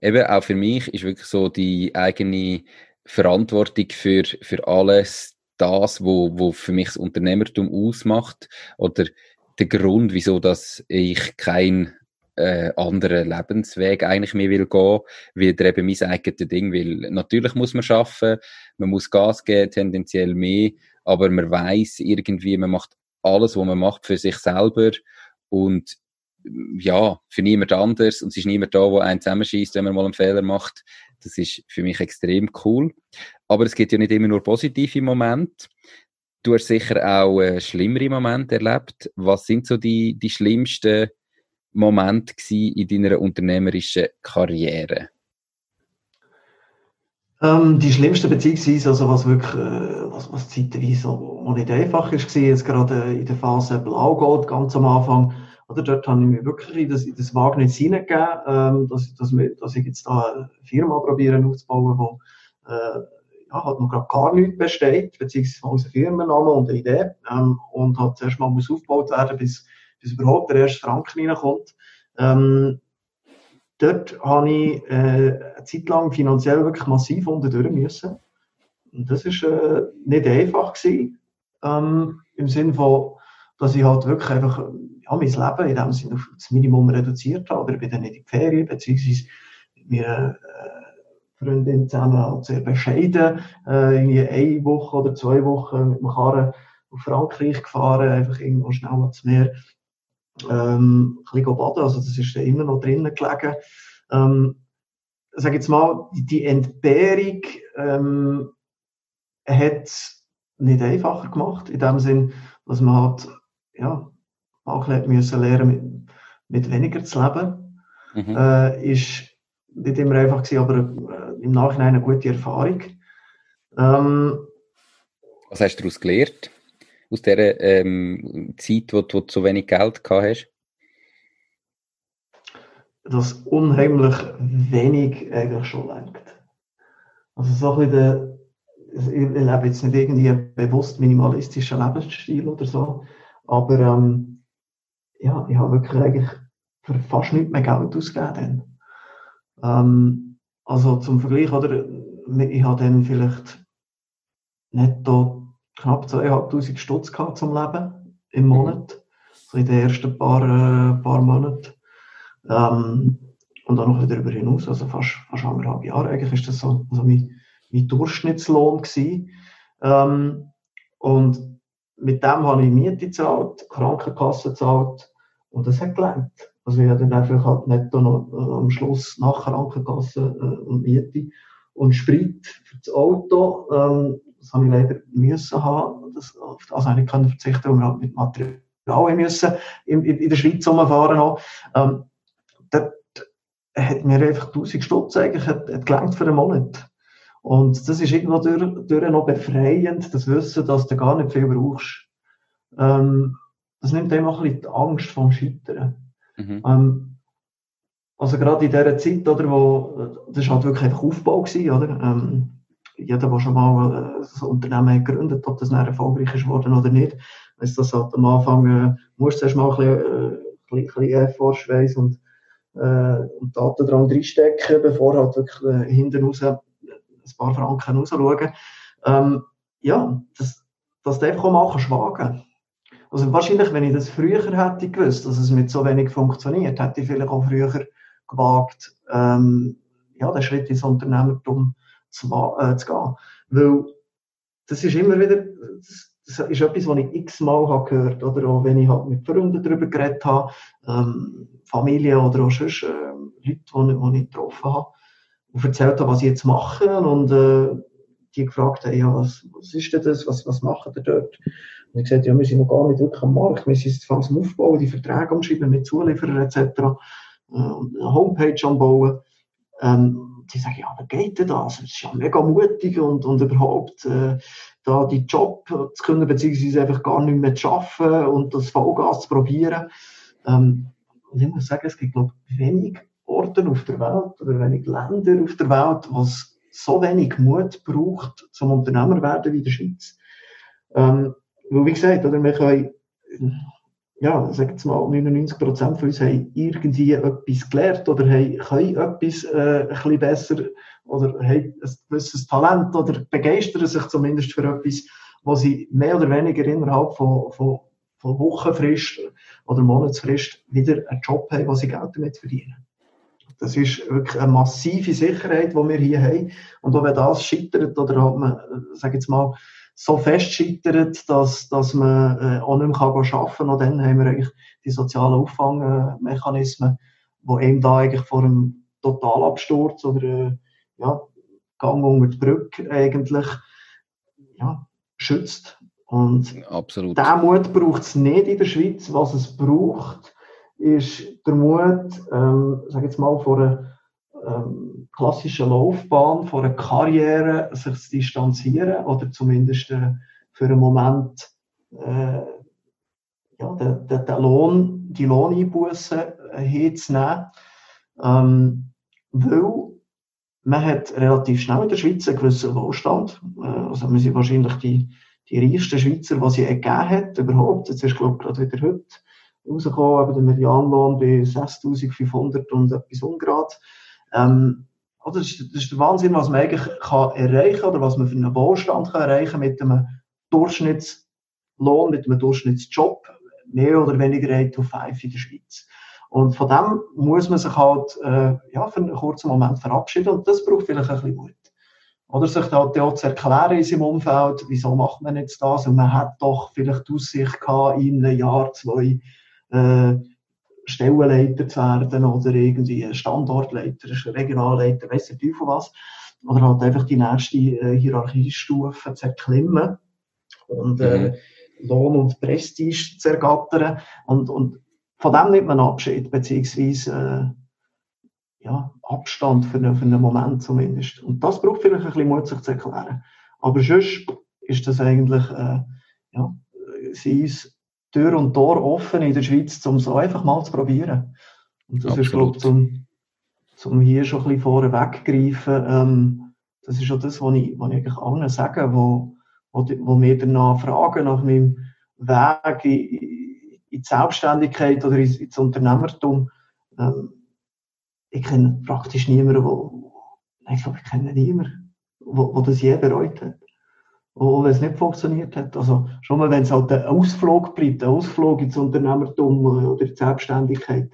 Speaker 1: Eben auch für mich ist wirklich so die eigene Verantwortung für, für alles das, wo, wo für mich das Unternehmertum ausmacht oder der Grund, wieso dass ich kein äh, anderen Lebensweg eigentlich mehr will gehen, wie eben mein eigenes Ding will. Natürlich muss man schaffen, man muss Gas geben, tendenziell mehr, aber man weiß irgendwie, man macht alles, was man macht, für sich selber und ja, für niemand anders und es ist niemand da, der einen zusammenschießt, wenn man mal einen Fehler macht. Das ist für mich extrem cool. Aber es gibt ja nicht immer nur positive Momente. Du hast sicher auch äh, schlimmere Momente erlebt. Was sind so die, die schlimmsten Momente in deiner unternehmerischen Karriere?
Speaker 2: Ähm, die schlimmste beziehungsweise, also was wirklich, äh, was, was zeitweise auch nicht einfach ist, war jetzt gerade in der Phase Blaugold ganz am Anfang, oder dort habe ich mir wirklich in das, in das Wagnis hineingegeben, ähm, dass, dass, dass ich jetzt da eine Firma probieren aufzubauen, die äh, ja, halt noch gerade gar nichts besteht, beziehungsweise aus einem Firmennamen und eine Idee, ähm, und halt zuerst mal muss aufgebaut werden, bis, bis überhaupt der erste Franken reinkommt. Ähm, dort habe ich äh, eine Zeit lang finanziell wirklich massiv unter durch müssen. Und das ist äh, nicht einfach gewesen, ähm, im Sinne von, dass ich halt wirklich einfach ja, mein Leben in dem Sinne auf das Minimum reduziert habe. Oder ich bin dann nicht in die Ferien, beziehungsweise mit meiner äh, Freundin zusammen halt sehr bescheiden, äh, irgendwie eine Woche oder zwei Wochen mit dem Karren auf Frankreich gefahren, einfach irgendwo schnell ans Meer. Ähm, ein bisschen baden, also das ist immer noch drinnen gelegen. Ähm, sag jetzt mal, die Entbehrung ähm, hat es nicht einfacher gemacht, in dem Sinn, dass man halt, ja, auch müssen lernen, mit, mit weniger zu leben. Mhm. Äh, ist nicht immer einfach gewesen, aber äh, im Nachhinein eine gute Erfahrung. Ähm,
Speaker 1: Was hast du daraus gelernt? Aus dieser ähm, Zeit, wo du, so wenig Geld gehabt hast?
Speaker 2: Dass unheimlich wenig eigentlich schon lenkt. Also so ein der, ich lebe jetzt nicht irgendwie bewusst minimalistischen Lebensstil oder so, aber ähm, ja, ich habe wirklich eigentlich für fast nichts mehr Geld ausgegeben. Ähm, also zum Vergleich, oder, ich habe dann vielleicht netto knapp 2'500 Stutz gehabt zum Leben im mhm. Monat. So in den ersten paar, äh, paar Monaten. Ähm, und dann noch wieder darüber hinaus, also fast, fast anderthalb Jahre eigentlich ist das so also mein, mein Durchschnittslohn gewesen. Ähm, und mit dem habe ich Miete gezahlt, Krankenkasse gezahlt und das hat gelernt. Also ich habe dann einfach halt netto noch äh, am Schluss nach Krankenkasse äh, und Miete und Sprit für das Auto. Ähm, das habe ich leider müssen haben. Das, auf das habe ich können verzichten, weil wir halt mit Material müssen in, in, in der Schweiz rumfahren noch. Ähm, dort hat mir einfach 1000 Stutz eigentlich hat, hat gelangt für einen Monat. Und das ist irgendwo durch, durch noch befreiend, das Wissen, dass du gar nicht viel brauchst. Ähm, das nimmt einem auch ein bisschen die Angst vom Scheitern. Mhm. Ähm, also gerade in dieser Zeit, oder, wo, das war halt wirklich einfach Aufbau gewesen, oder? Ähm, jeder, der schon mal äh, ein Unternehmen gegründet, ob das dann erfolgreich ist worden oder nicht, weiss, das halt am Anfang, äh, musst du erst mal ein bisschen, äh, Effort, und, äh, und Daten dran reinstecken, bevor halt wirklich äh, hinten raus ein paar Franken rausschauen. Ähm, ja, das, das darf auch mal wagen. Also wahrscheinlich, wenn ich das früher hätte gewusst, dass es mit so wenig funktioniert, hätte ich vielleicht auch früher gewagt, ähm, ja, den Schritt ins Unternehmertum zu, äh, zu gehen. Weil das ist immer wieder, das, das ist etwas, was ich x-mal habe gehört, oder auch wenn ich halt mit Freunden darüber geredet habe, ähm, Familie oder auch sonst, äh, Leute, die, die ich getroffen habe, und erzählt habe, was ich jetzt mache und äh, die gefragt haben, ja, was, was ist denn das, was, was machen ihr dort? Und ich gesagt, ja, wir sind noch gar nicht wirklich am Markt, wir sind jetzt am Aufbauen, die Verträge umschreiben mit Zulieferern etc. Äh, eine Homepage anbauen. Ähm, die sagen, ja, wie geht denn das? Das ist ja mega mutig und, und überhaupt äh, da die Job zu können, beziehungsweise einfach gar nicht mehr zu arbeiten und das Vollgas zu probieren. Ähm, und ich muss sagen, es gibt, glaube ich, wenig Orte auf der Welt oder wenig Länder auf der Welt, was so wenig Mut braucht, zum Unternehmer werden wie der Schweiz. Ähm, weil, wie gesagt, oder, wir können, ja, sagen jetzt mal, 99% von uns haben irgendwie etwas gelernt oder haben, können etwas äh, ein besser oder haben ein gewisses Talent oder begeistern sich zumindest für etwas, wo sie mehr oder weniger innerhalb von, von, von Wochenfrist oder Monatsfrist wieder einen Job haben, wo sie Geld damit verdienen. Das ist wirklich eine massive Sicherheit, die wir hier haben. Und auch wenn das scheitert oder hat man, äh, sag jetzt mal, so fest scheitert, dass, dass man äh, auch nicht mehr arbeiten kann, und dann haben wir eigentlich die sozialen Auffangmechanismen, die eben da eigentlich vor einem Totalabsturz oder äh, ja, Gang unter die Brücke eigentlich ja, schützt. Und
Speaker 1: Absolut.
Speaker 2: diesen Mut braucht es nicht in der Schweiz. Was es braucht, ist der Mut, ähm, sag jetzt mal, vor einer ähm, klassischen Laufbahn, vor einer Karriere sich zu distanzieren oder zumindest äh, für einen Moment äh, ja, den, den, den Lohn, die Lohneinbußen äh, hinzunehmen. Ähm, weil man hat relativ schnell in der Schweiz einen gewissen Wohlstand. Äh, also wir sind wahrscheinlich die, die reichsten Schweizer, die sie gegeben hat, überhaupt. Jetzt ist, glaube ich, gerade wieder heute rausgekommen, aber der Medianlohn bei 6.500 und etwas ungrad. Ähm, das, ist, das ist der Wahnsinn, was man eigentlich kann erreichen oder was man für einen Wohlstand kann erreichen mit einem Durchschnittslohn, mit einem Durchschnittsjob, mehr oder weniger 8 to 5 in der Schweiz. Und von dem muss man sich halt äh, ja, für einen kurzen Moment verabschieden und das braucht vielleicht ein bisschen Mut. Oder sich da auch zu erklären in seinem Umfeld, wieso macht man jetzt das und man hat doch vielleicht die Aussicht gehabt, in einem Jahr, zwei äh, Stellenleiter zu werden oder irgendwie Standortleiter, Regionalleiter, weiss der Teufel was. Oder halt einfach die nächste äh, Hierarchiestufe zu erklimmen und äh, mhm. Lohn und Prestige zu ergattern. Und, und von dem nimmt man Abschied, beziehungsweise äh, ja, Abstand für einen, für einen Moment zumindest. Und das braucht vielleicht ein bisschen Mut, sich zu erklären. Aber sonst ist das eigentlich, äh, ja, sie ist Tür und Tor offen in der Schweiz, um so einfach mal zu probieren. Und das Absolut. ist, glaube ich, zum, zum hier schon ein bisschen vorne weggreifen, ähm, das ist auch das, was ich, was ich eigentlich allen sage, wo, wo, wo mir danach fragen, nach meinem Weg in, in die Selbstständigkeit oder ins Unternehmertum. Ähm, ich kenne praktisch niemanden, wo, ich glaube, ich kenne niemanden, wo, wo das je bereut hat. Wo, wenn es nicht funktioniert hat. Also, schon mal, wenn es halt ein Ausflug bleibt, ein Ausflug ins Unternehmertum oder in die Selbstständigkeit,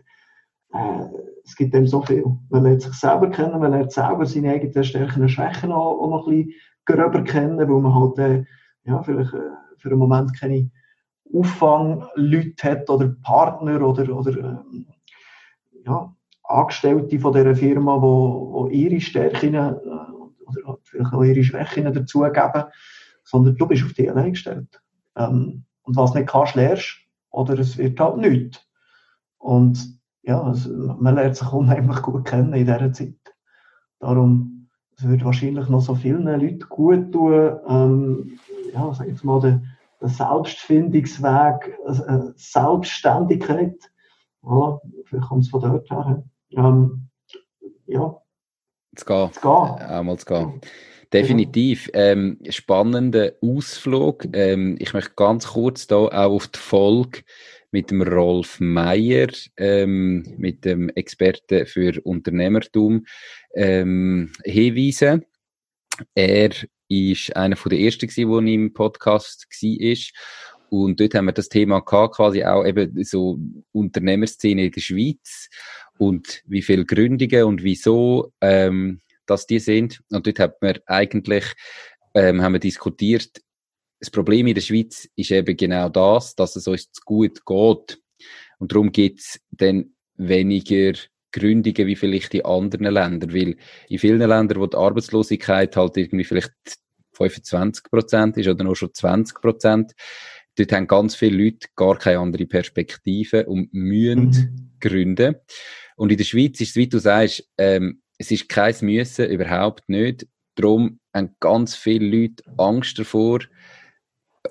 Speaker 2: äh, es gibt dem so viel. Man lernt sich selber kennen, man lernt selber seine eigenen Stärken und Schwächen auch, auch noch ein bisschen gröber kennen, weil man halt, äh, ja, vielleicht äh, für einen Moment keine Auffangleute hat oder Partner oder, oder äh, ja, Angestellte von dieser Firma, wo ihre Stärken äh, oder vielleicht auch ihre Schwächen dazugeben, sondern du bist auf dich allein gestellt. Ähm, und was nicht kannst, lernst, oder es wird halt nichts. Und ja, also, man lernt sich unheimlich gut kennen in dieser Zeit. Darum, es würde wahrscheinlich noch so vielen Leuten gut tun, ähm, ja, sag ich mal, den, den Selbstfindungsweg, äh, Selbstständigkeit, voilà, vielleicht kommt es von dort her, ähm, ja.
Speaker 1: Zu gehen. Zu gehen. Einmal zu gehen. Definitiv. Ähm, spannender Ausflug. Ähm, ich möchte ganz kurz da auch auf die Folge mit dem Rolf Meyer, ähm, mit dem Experten für Unternehmertum, ähm, hinweisen. Er ist einer von der ersten gewesen, der im Podcast war. Und dort haben wir das Thema gehabt, quasi auch eben so Unternehmerszene in der Schweiz und wie viele Gründungen und wieso, ähm, dass die sind. Und dort hat man eigentlich, ähm, haben wir diskutiert, das Problem in der Schweiz ist eben genau das, dass es uns zu gut geht. Und darum gibt es dann weniger Gründungen wie vielleicht in anderen Ländern. Weil in vielen Ländern, wo die Arbeitslosigkeit halt irgendwie vielleicht 25 Prozent ist oder nur schon 20 Prozent, dort haben ganz viele Leute gar keine andere Perspektive und müssen mhm. gründen. Und in der Schweiz ist es, wie du sagst, ähm, es ist kein Müssen, überhaupt nicht. Darum haben ganz viele Leute Angst davor,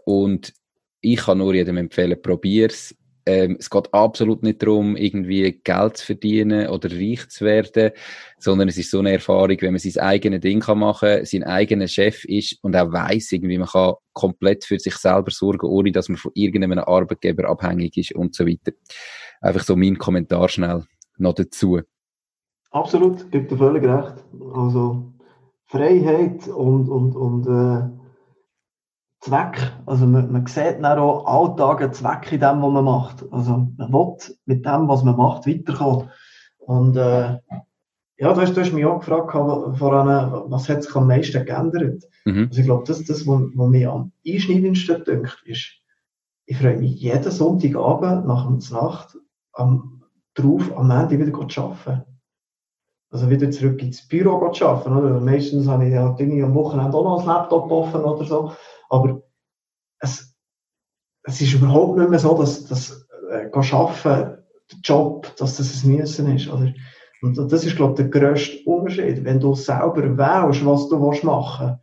Speaker 1: und ich kann nur jedem empfehlen, probier's. Ähm, es geht absolut nicht darum, irgendwie Geld zu verdienen oder reich zu werden, sondern es ist so eine Erfahrung, wenn man sein eigenes Ding kann machen, sein eigener Chef ist und auch weiß irgendwie, man kann komplett für sich selber sorgen, ohne dass man von irgendeinem Arbeitgeber abhängig ist und so weiter. Einfach so mein Kommentar schnell noch dazu.
Speaker 2: Absolut, gibt dir völlig recht. Also Freiheit und, und, und äh Zweck. Also man, man sieht dann auch Alltag einen Zweck in dem, was man macht. Also man will mit dem, was man macht, weiterkommen. Und äh, ja, du hast, du hast mich auch gefragt, voran, was hat sich am meisten geändert. Mhm. Also ich glaube, das, das was, was mir am einschneidendsten dünkt, ist, ich freue mich jeden Sonntagabend nach der Nacht am, drauf, am Ende wieder zu arbeiten. Also wieder zurück ins Büro arbeiten. Oder? Meistens habe ich ja Dinge am Wochenende auch noch das Laptop offen oder so. Aber es, es ist überhaupt nicht mehr so, dass das äh, arbeiten, der Job, dass das ein Müssen ist. Oder? Und das ist, glaube ich, der grösste Unterschied. Wenn du selber wählst, was du machen willst,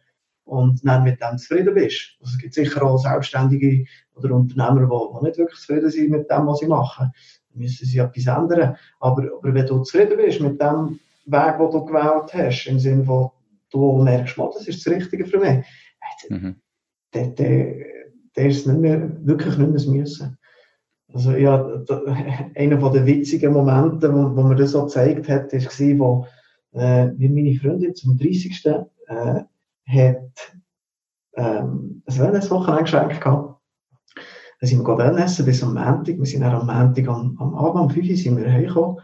Speaker 2: und dann mit dem zufrieden bist. Also es gibt sicher auch Selbstständige oder Unternehmer, die nicht wirklich zufrieden sind mit dem, was sie machen. Dann müssen sie etwas ändern. Aber, aber wenn du zufrieden bist mit dem Weg, den du gewählt hast, im Sinne von, du merkst, das ist das Richtige für mich, mhm der, der, der ist nicht mehr, wirklich nicht mehr müssen. Also ja, da, einer von den witzigen Momente, wo, wo mir das so gezeigt hat, war, wo äh, meine Freundin zum 30. Äh, hat ähm, ein Wellness-Wochenende geschenkt gehabt. Dann sind wir Wellnessen bis am Montag. Wir sind dann am Montag am, am Abend, um 5 Uhr sind wir heimgekommen.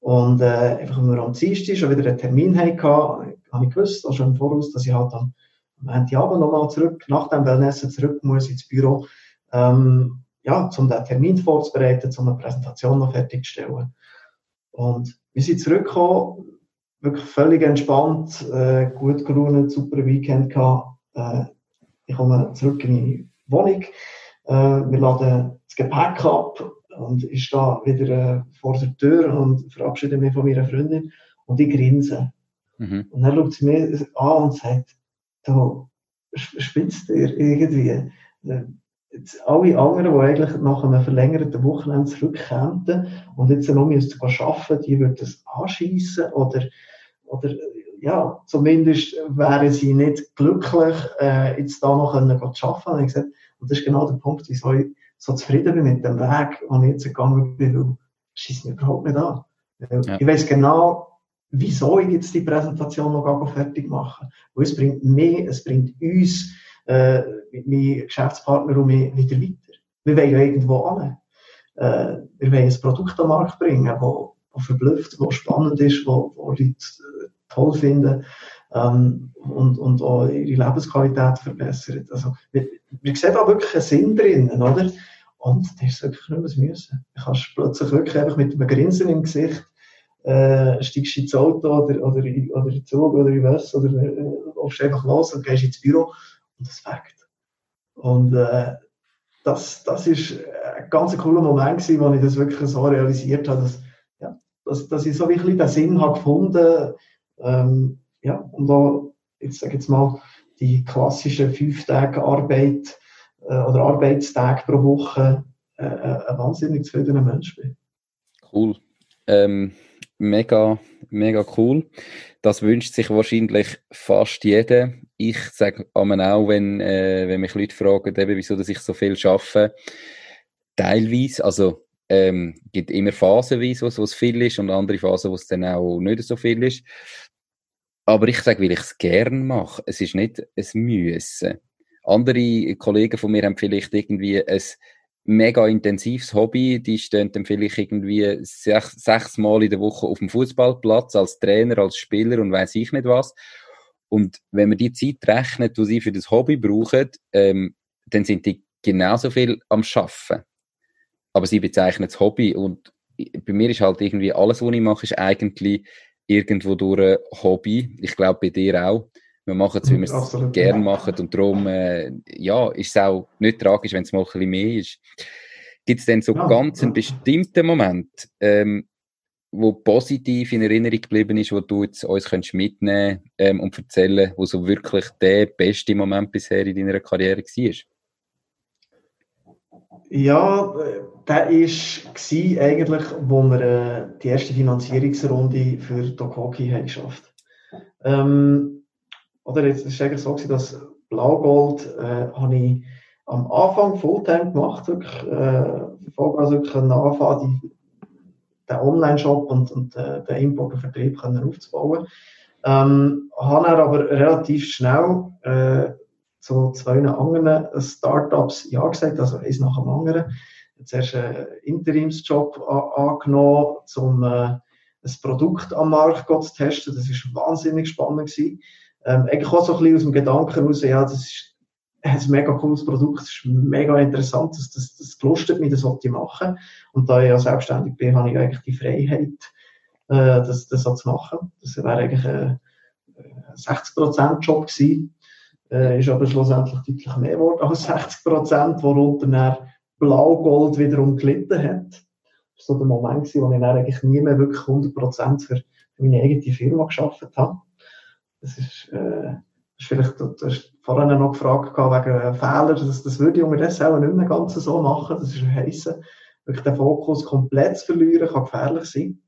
Speaker 2: Und äh, einfach, wenn wir am Dienstag schon wieder einen Termin hatten, habe ich gewusst, also schon im Voraus, dass ich halt am am Montagabend nochmal zurück, nach dem Wellnessen zurück muss ins Büro. Ähm, ja, um den Termin vorzubereiten, um eine Präsentation noch fertigzustellen. Und wir sind zurückgekommen, wirklich völlig entspannt, äh, gut gelaunt, super Weekend gehabt. Äh, ich komme zurück in meine Wohnung, äh, wir laden das Gepäck ab und ich stehe wieder äh, vor der Tür und verabschiede mich von meiner Freundin und ich grinse. Mhm. Und dann schaut sie mir an und sagt, du spinnst dir irgendwie. Äh, jetzt alle anderen, die eigentlich nach einem verlängerten Wochenende zurückkämen und jetzt noch müssten arbeiten, die würden das anschießen oder, oder ja, zumindest wären sie nicht glücklich, äh, jetzt da noch können zu arbeiten. Und, ich gesagt, und das ist genau der Punkt, wieso ich so zufrieden bin mit dem Weg, den ich jetzt gegangen bin, schießt mich überhaupt nicht an. Ja. Ich weiß genau, wieso ich jetzt die Präsentation noch fertig mache. Weil es bringt mich, es bringt uns, äh, mein Geschäftspartner und mich wieder weiter. Wir wollen ja irgendwo an. Äh, wir wollen ein Produkt am Markt bringen, wo, wo verblüfft, wo spannend ist, wo, wo Leute äh, toll finden ähm, und, und auch ihre Lebensqualität verbessert. Also, wir, wir sehen da wirklich einen Sinn drinnen, oder? Und das ist wirklich nicht mehr Müssen. Du kannst plötzlich wirklich einfach mit einem Grinsen im Gesicht äh, steigst ins Auto oder, oder, in, oder in den Zug oder in was oder äh, läufst einfach los und gehst ins Büro und das fängt. Und äh, das, das ist ein ganz cooler Moment gewesen, wo ich das wirklich so realisiert habe, dass, ja, dass, dass ich so wirklich den Sinn habe gefunden, ähm, ja, und da, jetzt sage jetzt mal, die klassische fünf Tage Arbeit äh, oder Arbeitstag pro Woche äh, äh, ein wahnsinnig zufriedener Mensch bin.
Speaker 1: Cool. Ähm, mega, mega cool. Das wünscht sich wahrscheinlich fast jeder. Ich sage auch, wenn, äh, wenn mich Leute fragen, eben, wieso dass ich so viel arbeite, teilweise, also ähm, gibt immer phasenweise, wo es viel ist und andere Phasen, wo es dann auch nicht so viel ist. Aber ich sage, weil ich es gern mache. Es ist nicht ein Müssen. Andere Kollegen von mir haben vielleicht irgendwie ein mega intensives Hobby. Die stehen dann vielleicht irgendwie sech, sechs Mal in der Woche auf dem Fußballplatz als Trainer, als Spieler und weiß ich nicht was. Und wenn man die Zeit rechnet, die sie für das Hobby brauchen, ähm, dann sind die genauso viel am Schaffen. Aber sie bezeichnen das Hobby und bei mir ist halt irgendwie alles, was ich mache, ist eigentlich irgendwo durch ein Hobby. Ich glaube bei dir auch. Wir machen es, wie wir es gerne machen und darum äh, ja, ist es auch nicht tragisch, wenn es mal ein bisschen mehr ist. Gibt es denn so ja, ganz einen bestimmten Moment, ähm, wo positiv in Erinnerung geblieben ist, wo du jetzt uns könntest mitnehmen ähm, und erzählen, wo so wirklich der beste Moment bisher in deiner Karriere war?
Speaker 2: Ja, der war eigentlich, wo wir äh, die erste Finanzierungsrunde für Hockey haben geschafft ähm, Oder es war eigentlich so, dass Blaugold äh, habe ich am Anfang Fulltime gemacht, wirklich, äh, also wirklich anfangen, den Online-Shop und, und äh, den Import und Vertrieb können aufzubauen. Ähm, habe aber relativ schnell äh, zu zwei anderen Startups Ja gesagt, also eins nach dem anderen. Jetzt du einen Interimsjob angenommen, um äh, ein Produkt am Markt zu testen. Das war wahnsinnig spannend. Gewesen. Ähm, eigentlich auch so ein bisschen aus dem Gedanken heraus, ja, das ist ein mega cooles Produkt, das ist mega interessant, das, das, das gelustet mich, das wollte ich machen. Und da ich ja selbstständig bin, habe ich eigentlich die Freiheit, äh, das, das so zu machen. Das wäre eigentlich ein 60%-Job gewesen. Äh, ist aber schlussendlich deutlich mehr geworden als 60 Prozent, worunter dann Blaugold wiederum gelitten hat. Das war so der Moment, wo ich dann eigentlich nie mehr wirklich 100 Prozent für meine eigene Firma geschafft habe. Das ist, äh, das ist vielleicht, du hast vorhin noch gefragt wegen Fehlern, das, das würde ich unterdessen auch nicht mehr ganz so machen. Das ist heissen, wirklich den Fokus komplett zu verlieren, kann gefährlich sein.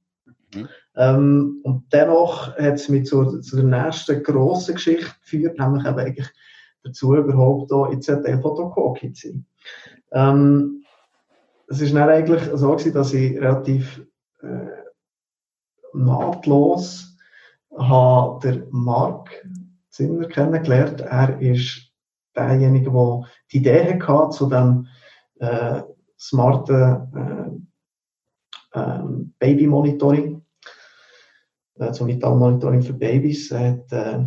Speaker 2: Mhm. Ähm, und dennoch hat es mich zu, zu der nächsten grossen Geschichte geführt, nämlich eben eigentlich dazu überhaupt da in ZDF Fotokoki zu sein. Ähm, es ist dann eigentlich so gewesen, dass ich relativ äh, nahtlos habe der Mark Zimmer kennengelernt. Er ist derjenige, der die Idee hatte zu dem äh, smarten äh, äh, Baby-Monitoring, äh, zum Vitalmonitoring für Babys. Er hat äh,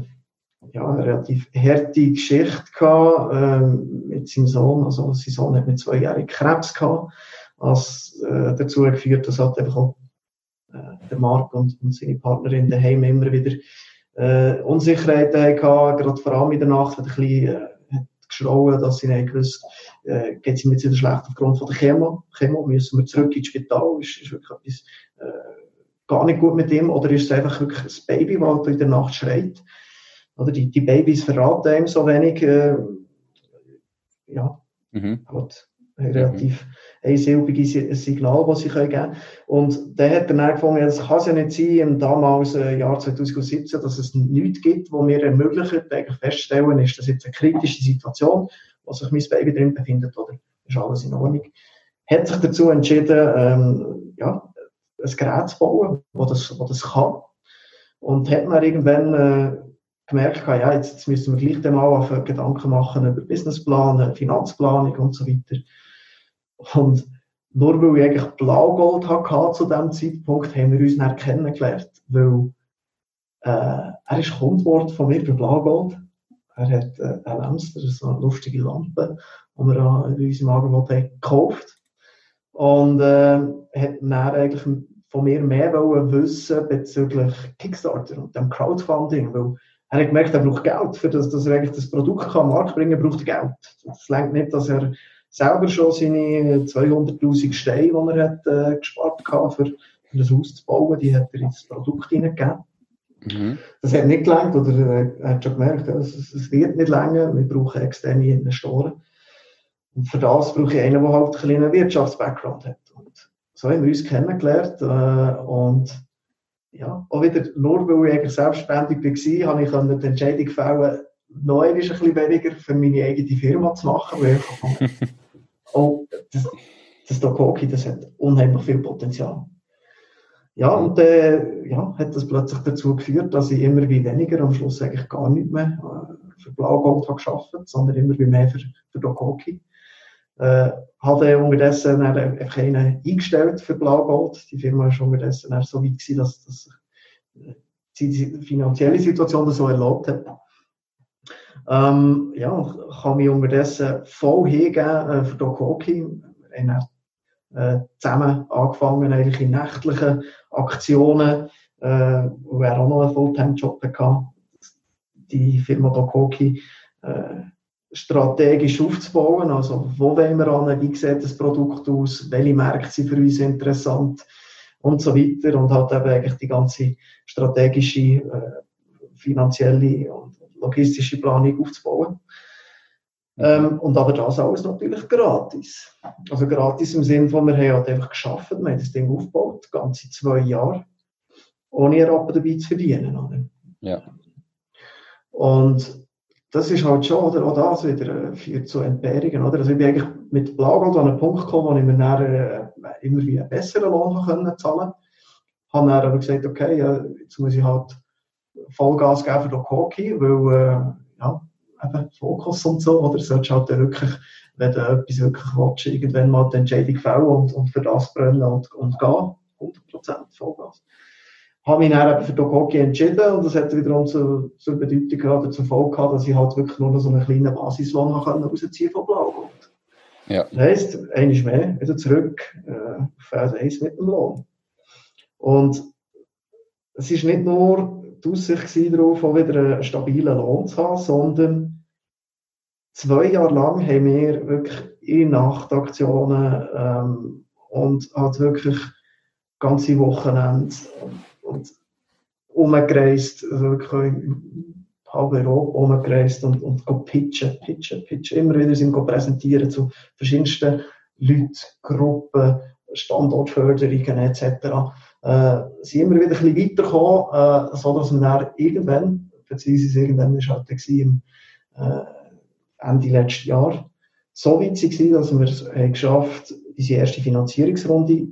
Speaker 2: ja, eine relativ harte Geschichte gehabt, ähm, mit seinem Sohn. Also, sein Sohn hat mit zwei Jahren Krebs gehabt, was äh, dazu geführt, dass halt einfach auch äh, der Marc und, und seine Partnerin daheim immer wieder äh, Unsicherheiten hatten, gerade vor allem in der Nacht, hat ein bisschen äh, hat geschrauen, dass sie nicht gewusst, äh, geht es ihm jetzt wieder schlecht aufgrund von der Chemo. Chemo müssen wir zurück ins Spital, ist, ist wirklich etwas äh, gar nicht gut mit ihm, oder ist es einfach wirklich ein Baby, das halt in der Nacht schreit. Oder die, die Babys verraten ihm so wenig, äh, ja, mhm. halt relativ mhm. einsilbige Signal, das sie geben können. Und der hat dann angefangen, es kann ja nicht sein, im damals äh, Jahr 2017, dass es nichts gibt, wo mir ermöglicht, eigentlich festzustellen, ist das jetzt eine kritische Situation, wo sich mein Baby drin befindet, oder ist alles in Ordnung. Hat sich dazu entschieden, ähm, ja, ein Gerät zu bauen, das das, wo das kann. Und hat man irgendwann äh, gemerkt, ja, jetzt, jetzt müssen wir gleich mal Gedanken machen über Businessplan, Finanzplanung und so weiter. Und nur weil ich eigentlich Blaugold hatte zu diesem Zeitpunkt, haben wir uns dann kennengelernt, weil äh, er ist Kundwort von mir bei Blaugold. Er hat äh, eine Lemster, so eine lustige Lampe, die wir an unserem Angebot haben gekauft und äh, hat dann eigentlich von mir mehr wissen bezüglich Kickstarter und dem Crowdfunding, weil er hat gemerkt, er braucht Geld, für das, dass er eigentlich das Produkt kann Markt bringen braucht er Geld. Das längt nicht, dass er selber schon seine 200'000 Steine, die er hat, äh, gespart hat, für, für das Haus zu bauen, die hat er ins Produkt hineingegeben. Mhm. Das hat nicht gelangt, oder äh, er hat schon gemerkt, es, wird nicht länger, wir brauchen externe Investoren. Und für das brauche ich einen, der halt ein einen Wirtschafts-Background hat. Und so haben wir uns kennengelernt äh, und ja, auch wieder, nur weil ich selbstständig war, habe ich die Entscheidung fällen, noch ein bisschen weniger für meine eigene Firma zu machen, weil ich oh, das, das Dokoki, das hat unheimlich viel Potenzial. Ja, und äh, ja, hat das plötzlich dazu geführt, dass ich immer wie weniger, am Schluss eigentlich gar nicht mehr äh, für Blaugold habe geschafft, sondern immer wie mehr für, für Dokoki. Äh, habe unterdessen einfach einen eingestellt für Blaugold. Die Firma ist unterdessen so weit gewesen, dass, dass die finanzielle Situation das so erlaubt hat. Ähm, ja, ich kann mich unterdessen voll hingeben äh, für. Wir haben äh, zusammen angefangen, eigentlich in nächtlichen Aktionen, äh, wo er auch noch einen Fulltime-Job hatte, die Firma Dokoki äh, strategisch aufzubauen. Also, wo wollen wir an, wie sieht das Produkt aus, welche Märkte sind für uns interessant und so weiter. Und halt eben eigentlich die ganze strategische, äh, finanzielle und logistische Planung aufzubauen. Ähm, und aber das alles natürlich gratis. Also gratis im Sinne von, wir haben halt einfach geschafft, wir haben das Ding aufgebaut, ganze zwei Jahre, ohne einen Rappen dabei zu verdienen. Oder?
Speaker 1: Ja.
Speaker 2: Und das ist halt schon, oder auch das wieder äh, führt zu Entbehrungen, oder? Also ich bin eigentlich mit Blagold an einen Punkt gekommen, wo ich mir dann äh, immer wie einen besseren Lohn können zahlen Habe dann aber gesagt, okay, ja, jetzt muss ich halt Vollgas geben den Hockey, weil, äh, ja, eben Fokus und so, oder? Solltest halt wirklich, wenn du etwas wirklich willst, irgendwann mal die Entscheidung fällen und, und für das brennen und, und gehen. 100% Vollgas. Habe mich dann eben für den Hockey entschieden und das hat wiederum zur, zur Bedeutung gehabt, zur Folge gehabt, dass ich halt wirklich nur noch so einen kleinen Basislohn rausziehen von Blaugold. Ja. Das heisst, einmal mehr, wieder zurück äh, auf Phase 1 mit dem Lohn. Und es ist nicht nur die Aussicht darauf, auch wieder einen stabilen Lohn zu haben, sondern zwei Jahre lang haben wir wirklich in Nachtaktionen ähm, und halt wirklich ganze Wochenende und, und umgereist, also wirklich halb Europa umgereist und, und pitchen, pitchen, pitchen, immer wieder sind präsentieren zu verschiedensten Leuten, Gruppen, Standortförderungen etc. Äh, sind immer wieder ein bisschen weitergekommen, äh, so dass wir dann irgendwann, beziehungsweise irgendwann ist halt im äh, Ende letzten Jahr, so weit war, dass wir es haben geschafft unsere erste Finanzierungsrunde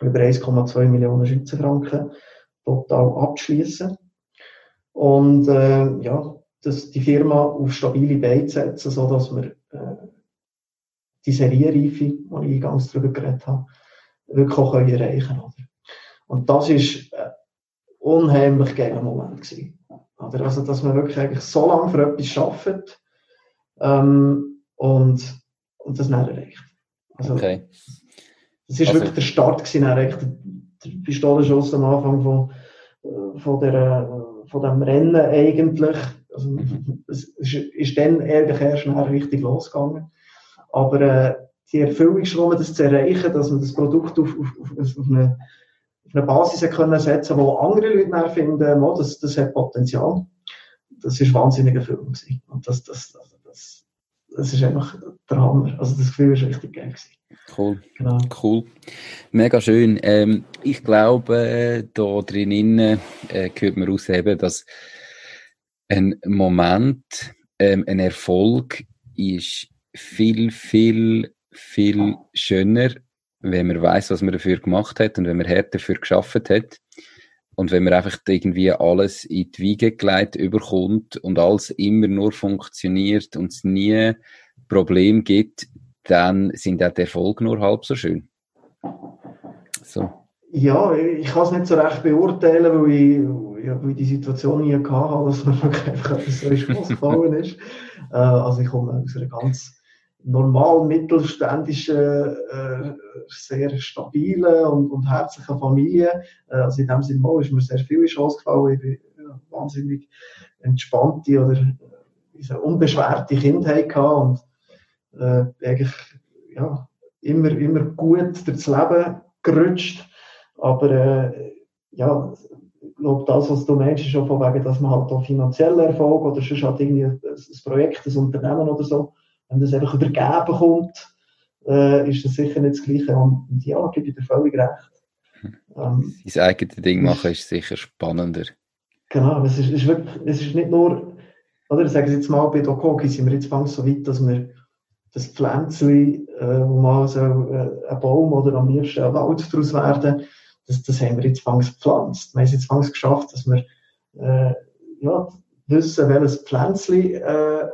Speaker 2: über 1,2 Millionen Schweizer Franken total abzuschließen. Und äh, ja, das, die Firma auf stabile Beine setzen, sodass wir äh, die Serienreife, die ich eingangs darüber geredet habe, wirklich auch erreichen können. Und das war ein unheimlich geiler Moment. Gewesen. Also Oder? Also, dass man wirklich eigentlich so lange für etwas arbeitet ähm, und, und das nicht erreicht. Also, okay. Das ist also, wirklich der Start gewesen, eigentlich der, der Pistolenschuss am Anfang von, äh, von, der, von dem Rennen eigentlich. Also, mhm. es ist, ist dann eigentlich erst schnell richtig losgegangen. Aber äh, die Erfüllungsraum, das zu erreichen, dass man das Produkt auf, auf, auf, auf eine, eine Basis können setzen wo andere Leute finden, oh, das, das hat Potenzial. Das ist wahnsinnig erfüllend gewesen. Und das, das, das, das ist einfach der Hammer. Also das Gefühl ist richtig geil gewesen.
Speaker 1: Cool. Genau. Cool. Mega schön. Ähm, ich glaube, äh, da drinnen äh, hört man raus, eben, dass ein Moment, ähm, ein Erfolg ist viel, viel, viel schöner, wenn man weiß, was man dafür gemacht hat und wenn man härter dafür geschafft hat. Und wenn man einfach irgendwie alles in die Wiege gelegt überkommt und alles immer nur funktioniert und es nie Problem gibt, dann sind auch die Erfolge nur halb so schön.
Speaker 2: So. Ja, ich kann es nicht so recht beurteilen, weil ich, ja, weil ich die Situation nie hatte, dass mir einfach etwas so ist. Äh, also ich komme aus einer ganz normal mittelständischen, äh, sehr stabilen und, und herzlichen Familie. Äh, also in dem Sinne mal ist mir sehr viel Chance gefallen. Ich bin ja, wahnsinnig entspannte oder äh, unbeschwerte Kindheit gehabt und äh, eigentlich ja, immer, immer gut durchs Leben gerutscht. Aber äh, ja, ich glaube, das, was du meinst, ist schon von wegen, dass man halt auch finanziellen Erfolg oder sonst halt irgendwie ein, ein Projekt, ein Unternehmen oder so wenn das einfach übergeben kommt, äh, ist das sicher nicht das Gleiche. Und ja, gebe ich dir völlig recht.
Speaker 1: Ähm, Sein eigenes Ding machen ist sicher spannender.
Speaker 2: Genau, es ist, ist wirklich, es ist nicht nur, oder sagen Sie jetzt mal, bei Dokoki sind wir jetzt so weit, dass wir das Pflänzchen, äh, wo mal so äh, ein Baum oder am liebsten ein Wald daraus werden, das, das haben wir jetzt gepflanzt. Wir haben es jetzt geschafft, dass wir äh, ja, wissen, welches Pflänzchen äh,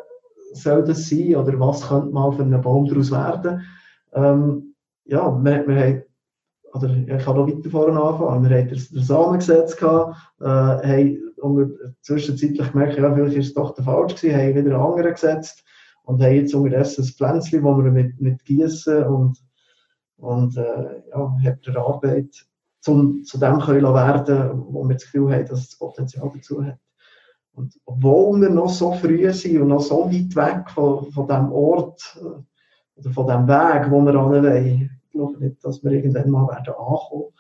Speaker 2: soll das sein oder was könnte mal für einen Baum daraus werden. Ähm, ja, wir, wir haben, oder ich kann noch weiter vorne anfangen, wir haben das, das Samengesetz gehabt, äh, haben zwischenzeitlich gemerkt, ja, vielleicht ist es doch der falsch gewesen, haben wieder andere gesetzt und haben jetzt unterdessen ein Pflänzchen, das wir mit, mit Gießen und, und äh, ja, der Arbeit zum, zu dem können werden, wo wir das Gefühl haben, dass es das Potenzial dazu hat. Und obwohl wir noch so früh sind und noch so weit weg von, von dem Ort äh, oder von dem Weg, wo wir wollen, ich glaube nicht, dass wir irgendwann mal werden ankommen,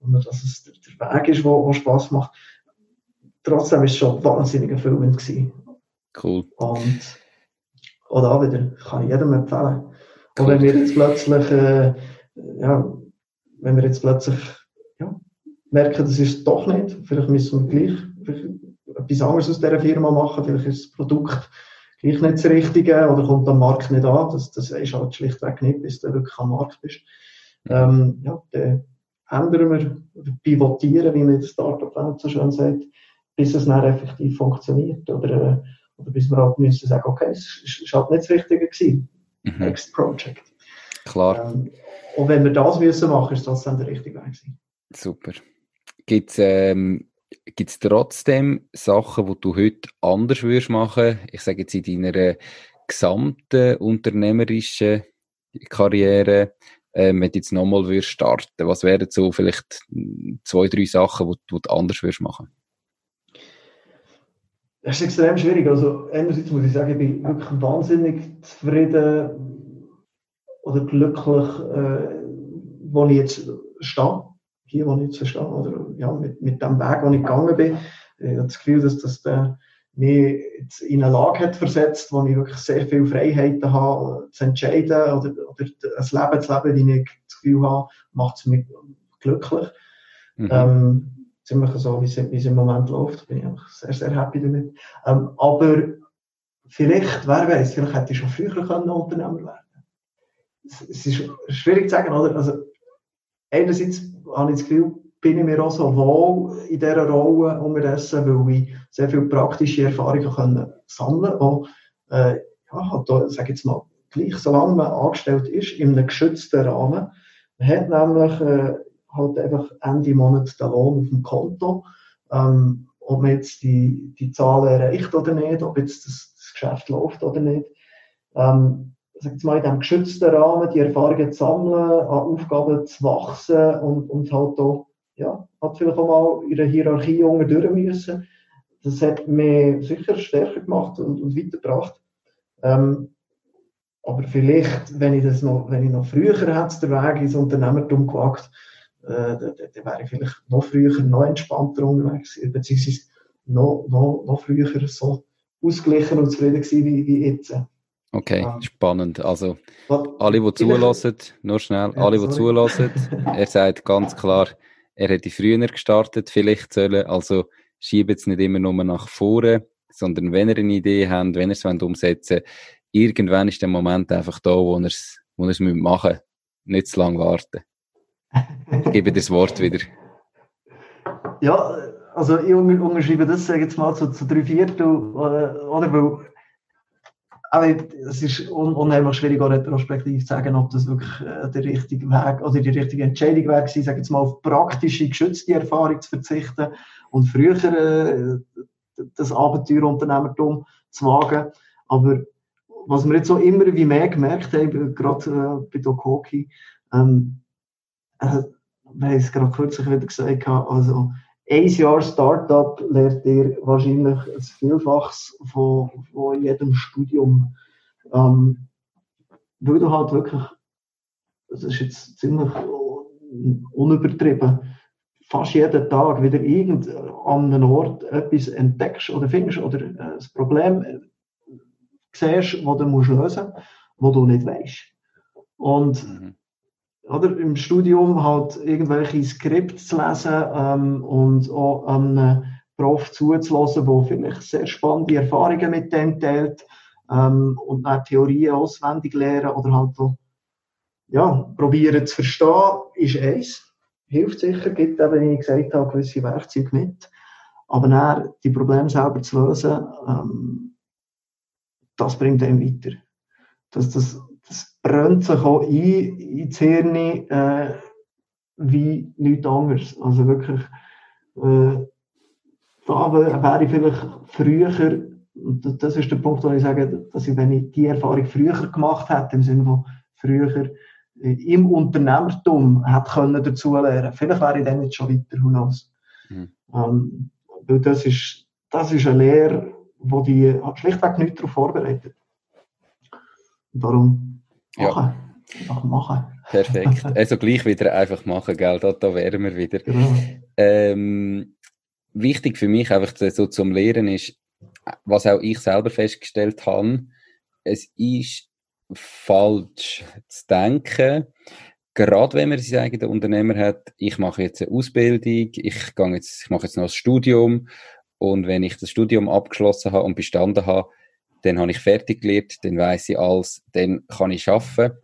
Speaker 2: sondern dass es der, Weg ist, der Spaß macht. Trotzdem war es schon wahnsinnig erfüllend. Gewesen.
Speaker 1: Cool.
Speaker 2: Und auch da wieder, kann ich jedem empfehlen. Cool. Und wenn wir jetzt plötzlich, äh, ja, wenn wir jetzt plötzlich ja, merken, das ist es doch nicht, vielleicht müssen wir gleich etwas anderes aus dieser Firma machen, vielleicht ist das Produkt gleich nicht das Richtige oder kommt am Markt nicht an. Das, das ist halt schlichtweg nicht, bis du wirklich am Markt bist. Ähm, ja, dann ändern wir pivotieren, wie man in der Startup-Welt so schön sagt, bis es dann effektiv funktioniert. Oder, äh, oder bis wir halt müssen sagen, okay, es ist halt nicht das Richtige gewesen. Mhm. Next Project.
Speaker 1: Klar. Ähm,
Speaker 2: und wenn wir das müssen machen, ist das dann der richtige Weg gewesen.
Speaker 1: Super. Gibt es ähm, Gibt es trotzdem Sachen, die du heute anders würdest machen? Ich sage jetzt in deiner gesamten unternehmerischen Karriere, ähm, wenn du jetzt nochmal würdest starten, was wären so vielleicht zwei, drei Sachen, die du anders würdest machen?
Speaker 2: Das ist extrem schwierig. Also einerseits muss ich sagen, ich bin wirklich wahnsinnig zufrieden oder glücklich, äh, wo ich jetzt stehe hier, wo ich jetzt verstehe, oder ja, mit, mit dem Weg, wo ich gegangen bin. Ich habe das Gefühl, dass das der mich jetzt in eine Lage hat versetzt, wo ich wirklich sehr viele Freiheiten habe, zu entscheiden oder, oder ein Leben zu leben, wie ich das Gefühl habe, macht es mich glücklich. Mhm. Ähm, ziemlich so, wie es, im Moment läuft, bin ich einfach sehr, sehr happy damit. Ähm, aber vielleicht, wer weiß, vielleicht hätte ich schon früher können Unternehmer werden es, es ist schwierig zu sagen, oder? Also, einerseits habe ich das Gefühl, bin ich mir auch so wohl in dieser Rolle unterdessen, weil ich sehr viele praktische Erfahrungen können sammeln konnte. Äh, ja, halt da, sag jetzt mal, gleich, solange man angestellt ist, in einem geschützten Rahmen. Man hat nämlich äh, halt einfach Ende Monat den Lohn auf dem Konto. Ähm, ob man jetzt die, die Zahlen erreicht oder nicht, ob jetzt das, das Geschäft läuft oder nicht. Ähm, sag mal, in diesem geschützten Rahmen die Erfahrungen zu sammeln, an Aufgaben zu wachsen und, und halt auch, ja, hat vielleicht auch mal der Hierarchie unten durch müssen. Das hat mich sicher stärker gemacht und, und weitergebracht. Ähm, aber vielleicht, wenn ich das noch, wenn ich noch früher hätte, den Weg ins Unternehmertum gewagt, äh, dann, dann wäre ich vielleicht noch früher, noch entspannter unterwegs, beziehungsweise noch, noch, noch früher so ausgeglichen und zufrieden gewesen wie, wie jetzt.
Speaker 1: Okay, ähm, spannend. Also, alle, die zulassen, nur schnell, ja, alle, die zulassen, er sagt ganz klar, er hätte früher gestartet, vielleicht sollen, also schiebt es nicht immer nur nach vorne, sondern wenn ihr eine Idee habt, wenn ihr es umsetzen wollt, irgendwann ist der Moment einfach da, wo ihr es wo machen müsst. Nicht zu lange warten. Ich gebe das Wort wieder.
Speaker 2: Ja, also ich unterschreibe das sage jetzt mal zu, zu drei Viertel, äh, oder? Weil aber es ist un unheimlich schwierig, auch retrospektiv zu sagen, ob das wirklich äh, der richtige Weg oder die richtige Entscheidung wäre, sage jetzt mal, auf praktische, geschützte Erfahrung zu verzichten und früher äh, das Abenteuerunternehmertum zu wagen. Aber was wir jetzt so immer wie mehr gemerkt haben, gerade äh, bei Dokoki, ähm, äh, wir haben es gerade kürzlich wieder gesagt, also ein Jahr Startup lernt ihr wahrscheinlich ein Vielfaches von, von jedem Studium. Ähm, weil du halt wirklich, das ist jetzt ziemlich unübertrieben, fast jeden Tag wieder irgend an einem Ort etwas entdeckst oder findest oder äh, das Problem siehst, das du lösen musst, das du nicht weißt. Und mhm oder, im Studium halt irgendwelche Skripte zu lesen ähm, und auch einem Prof zuzulassen, der vielleicht sehr spannende Erfahrungen mit dem teilt ähm, und dann Theorien auswendig lernen oder halt so, ja, probieren zu verstehen, ist eins. Hilft sicher, gibt eben, wie ich gesagt habe, gewisse Werkzeuge mit. Aber dann die Probleme selber zu lösen, ähm, das bringt einem weiter. Dass das das brennt sich auch ein ins Hirn äh, wie nichts anderes. Also wirklich, äh, da wäre ich vielleicht früher, und das ist der Punkt, wo ich sage, dass ich, wenn ich die Erfahrung früher gemacht hätte, im Sinne von früher äh, im Unternehmertum hätte können dazu lernen, vielleicht wäre ich dann jetzt schon weiter, who knows. Mhm. Ähm, weil das ist, das ist eine Lehre, die die schlichtweg nicht darauf vorbereitet. Und darum
Speaker 1: ja. Einfach machen. Perfekt. Also gleich wieder einfach machen, gell? Da, da wären wir wieder. Genau. Ähm, wichtig für mich einfach so zum Lehren ist, was auch ich selber festgestellt habe, es ist falsch zu denken, gerade wenn man sein eigenes Unternehmer hat, ich mache jetzt eine Ausbildung, ich, gehe jetzt, ich mache jetzt noch ein Studium und wenn ich das Studium abgeschlossen habe und bestanden habe, dann habe ich fertig gelernt, dann weiß ich alles, dann kann ich arbeiten.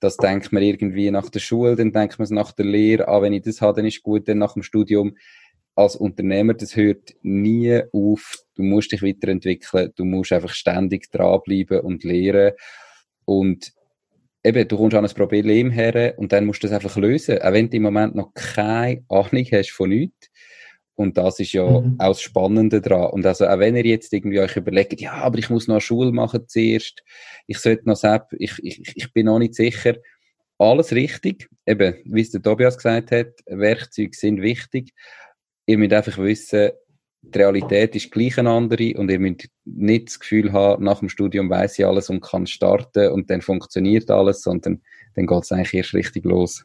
Speaker 1: Das denkt man irgendwie nach der Schule, dann denkt man es nach der Lehre, ah, wenn ich das habe, dann ist gut, dann nach dem Studium. Als Unternehmer, das hört nie auf. Du musst dich weiterentwickeln, du musst einfach ständig dranbleiben und lehren. Und eben, du kommst an ein Problem her und dann musst du das einfach lösen. Auch wenn du im Moment noch keine Ahnung hast von nichts, und das ist ja mhm. auch das Spannende dran. Und also, auch wenn ihr jetzt irgendwie euch überlegt, ja, aber ich muss noch eine Schule machen zuerst, ich sollte noch SAP, ich, ich, ich bin noch nicht sicher. Alles richtig. Eben, wie es der Tobias gesagt hat, Werkzeuge sind wichtig. Ihr müsst einfach wissen, die Realität ist gleich eine andere und ihr müsst nicht das Gefühl haben, nach dem Studium weiß ich alles und kann starten und dann funktioniert alles, sondern dann geht es eigentlich erst richtig los.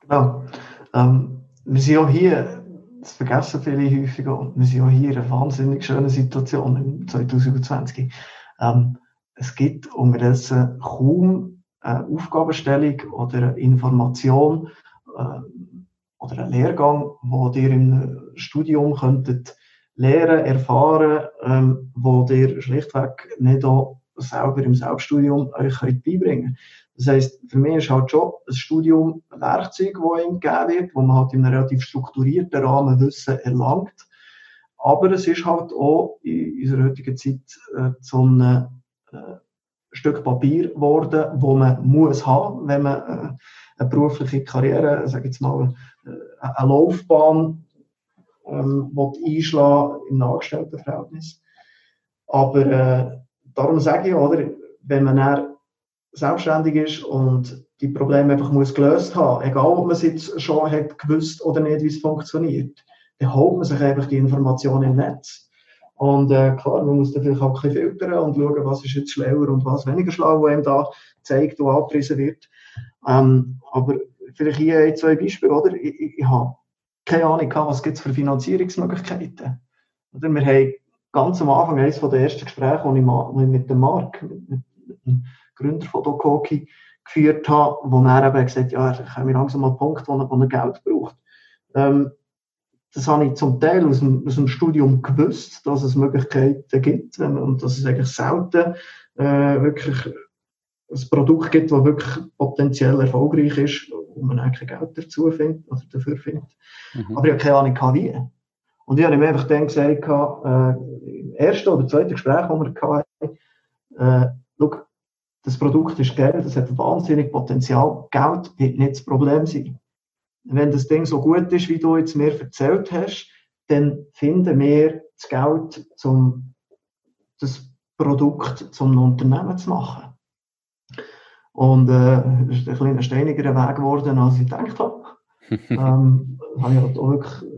Speaker 2: Genau. Ähm, wir sind auch hier, das vergessen viele häufiger, wir sind auch hier in einer wahnsinnig schönen Situation im 2020. Ähm, es gibt unterdessen kaum eine Aufgabenstellung oder eine Information äh, oder einen Lehrgang, wo ihr im Studium könntet lernen, erfahren, ähm, wo ihr schlichtweg nicht auch selber im Selbststudium euch beibringen könnt. Das heisst, für mich ist halt schon ein Studium ein Werkzeug, das ihm gegeben wird, wo man halt in einem relativ strukturierten Rahmen Wissen erlangt. Aber es ist halt auch in unserer heutigen Zeit äh, zu einem äh, Stück Papier geworden, wo man muss haben, wenn man äh, eine berufliche Karriere, sage jetzt mal, äh, eine Laufbahn ähm, einschlagen im Angestelltenverhältnis. Aber äh, darum sage ich, oder, wenn man dann selbstständig ist und die Probleme einfach muss gelöst haben, egal ob man es jetzt schon hat gewusst oder nicht, wie es funktioniert, dann holt man sich einfach die Informationen im Netz. Und äh, klar, man muss dann vielleicht auch ein bisschen filtern und schauen, was ist jetzt schlauer und was weniger schlau, was einem da zeigt, wo angepriesen wird. Ähm, aber vielleicht hier zwei Beispiele, oder? Ich, ich, ich habe keine Ahnung, was gibt es für Finanzierungsmöglichkeiten. Oder wir haben ganz am Anfang eines der ersten Gespräche, die ich mit dem Marc, mit, dem Gründer von Dokoki, geführt habe, wo er eben gesagt hat, ja, ich habe langsam mal einen Punkt, wo er, wo er Geld braucht. Ähm, das habe ich zum Teil aus dem, aus dem Studium gewusst, dass es Möglichkeiten gibt und dass es eigentlich selten äh, wirklich ein Produkt gibt, das wirklich potenziell erfolgreich ist, wo man eigentlich Geld dazu findet oder dafür findet. Mhm. Aber ich habe keine Ahnung, wie. Und ich habe mir einfach dann gesagt, äh, im ersten oder zweiten Gespräch, das wir hatten, äh, das Produkt ist Geld, das hat wahnsinnig Potenzial. Geld wird nicht das Problem sein. Wenn das Ding so gut ist, wie du jetzt mir erzählt hast, dann finden wir das Geld, um das Produkt zum Unternehmen zu machen. Und äh, das ist ein bisschen ein steinigerer Weg geworden, als ich gedacht habe. ähm, habe ich halt auch wirklich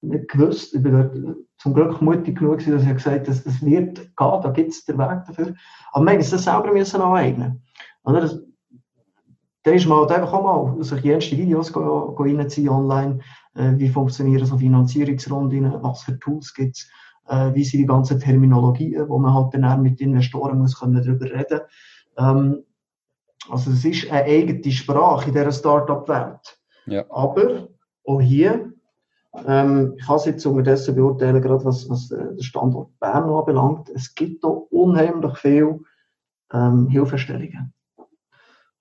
Speaker 2: nicht gewusst. Ich bin dort zum Glück mutig genug, dass ich gesagt habe, dass das wird gehen, da gibt es den Weg dafür. Aber man muss das selber müssen aneignen. Oder? Das, da ist man halt einfach auch mal sich die ersten Videos go, go reinziehen online, äh, wie funktionieren so Finanzierungsrunden, was für Tools gibt es, äh, wie sind die ganzen Terminologien, wo man halt dann auch mit Investoren muss können darüber reden. Ähm, also es ist eine eigene Sprache in dieser Startup-Welt. Ja. Aber auch hier ähm, ich kann es jetzt unterdessen beurteilen, gerade was, was äh, den Standort Bern anbelangt. Es gibt da unheimlich viel ähm, Hilfestellungen.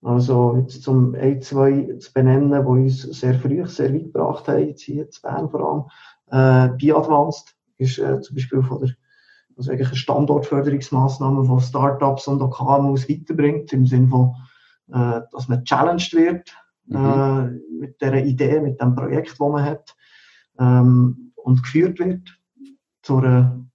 Speaker 2: Also jetzt zum ein, zwei zu benennen, die uns sehr früh, sehr weit gebracht haben, jetzt hier zu Bern vor allem. Äh, BiAdvanced ist äh, zum Beispiel von der also eigentlich eine Standortförderungsmaßnahme, die Startups und auch KMUs weiterbringt, im Sinne von, äh, dass man challenged wird mhm. äh, mit der Idee, mit dem Projekt, das man hat ähm, und geführt wird zu einer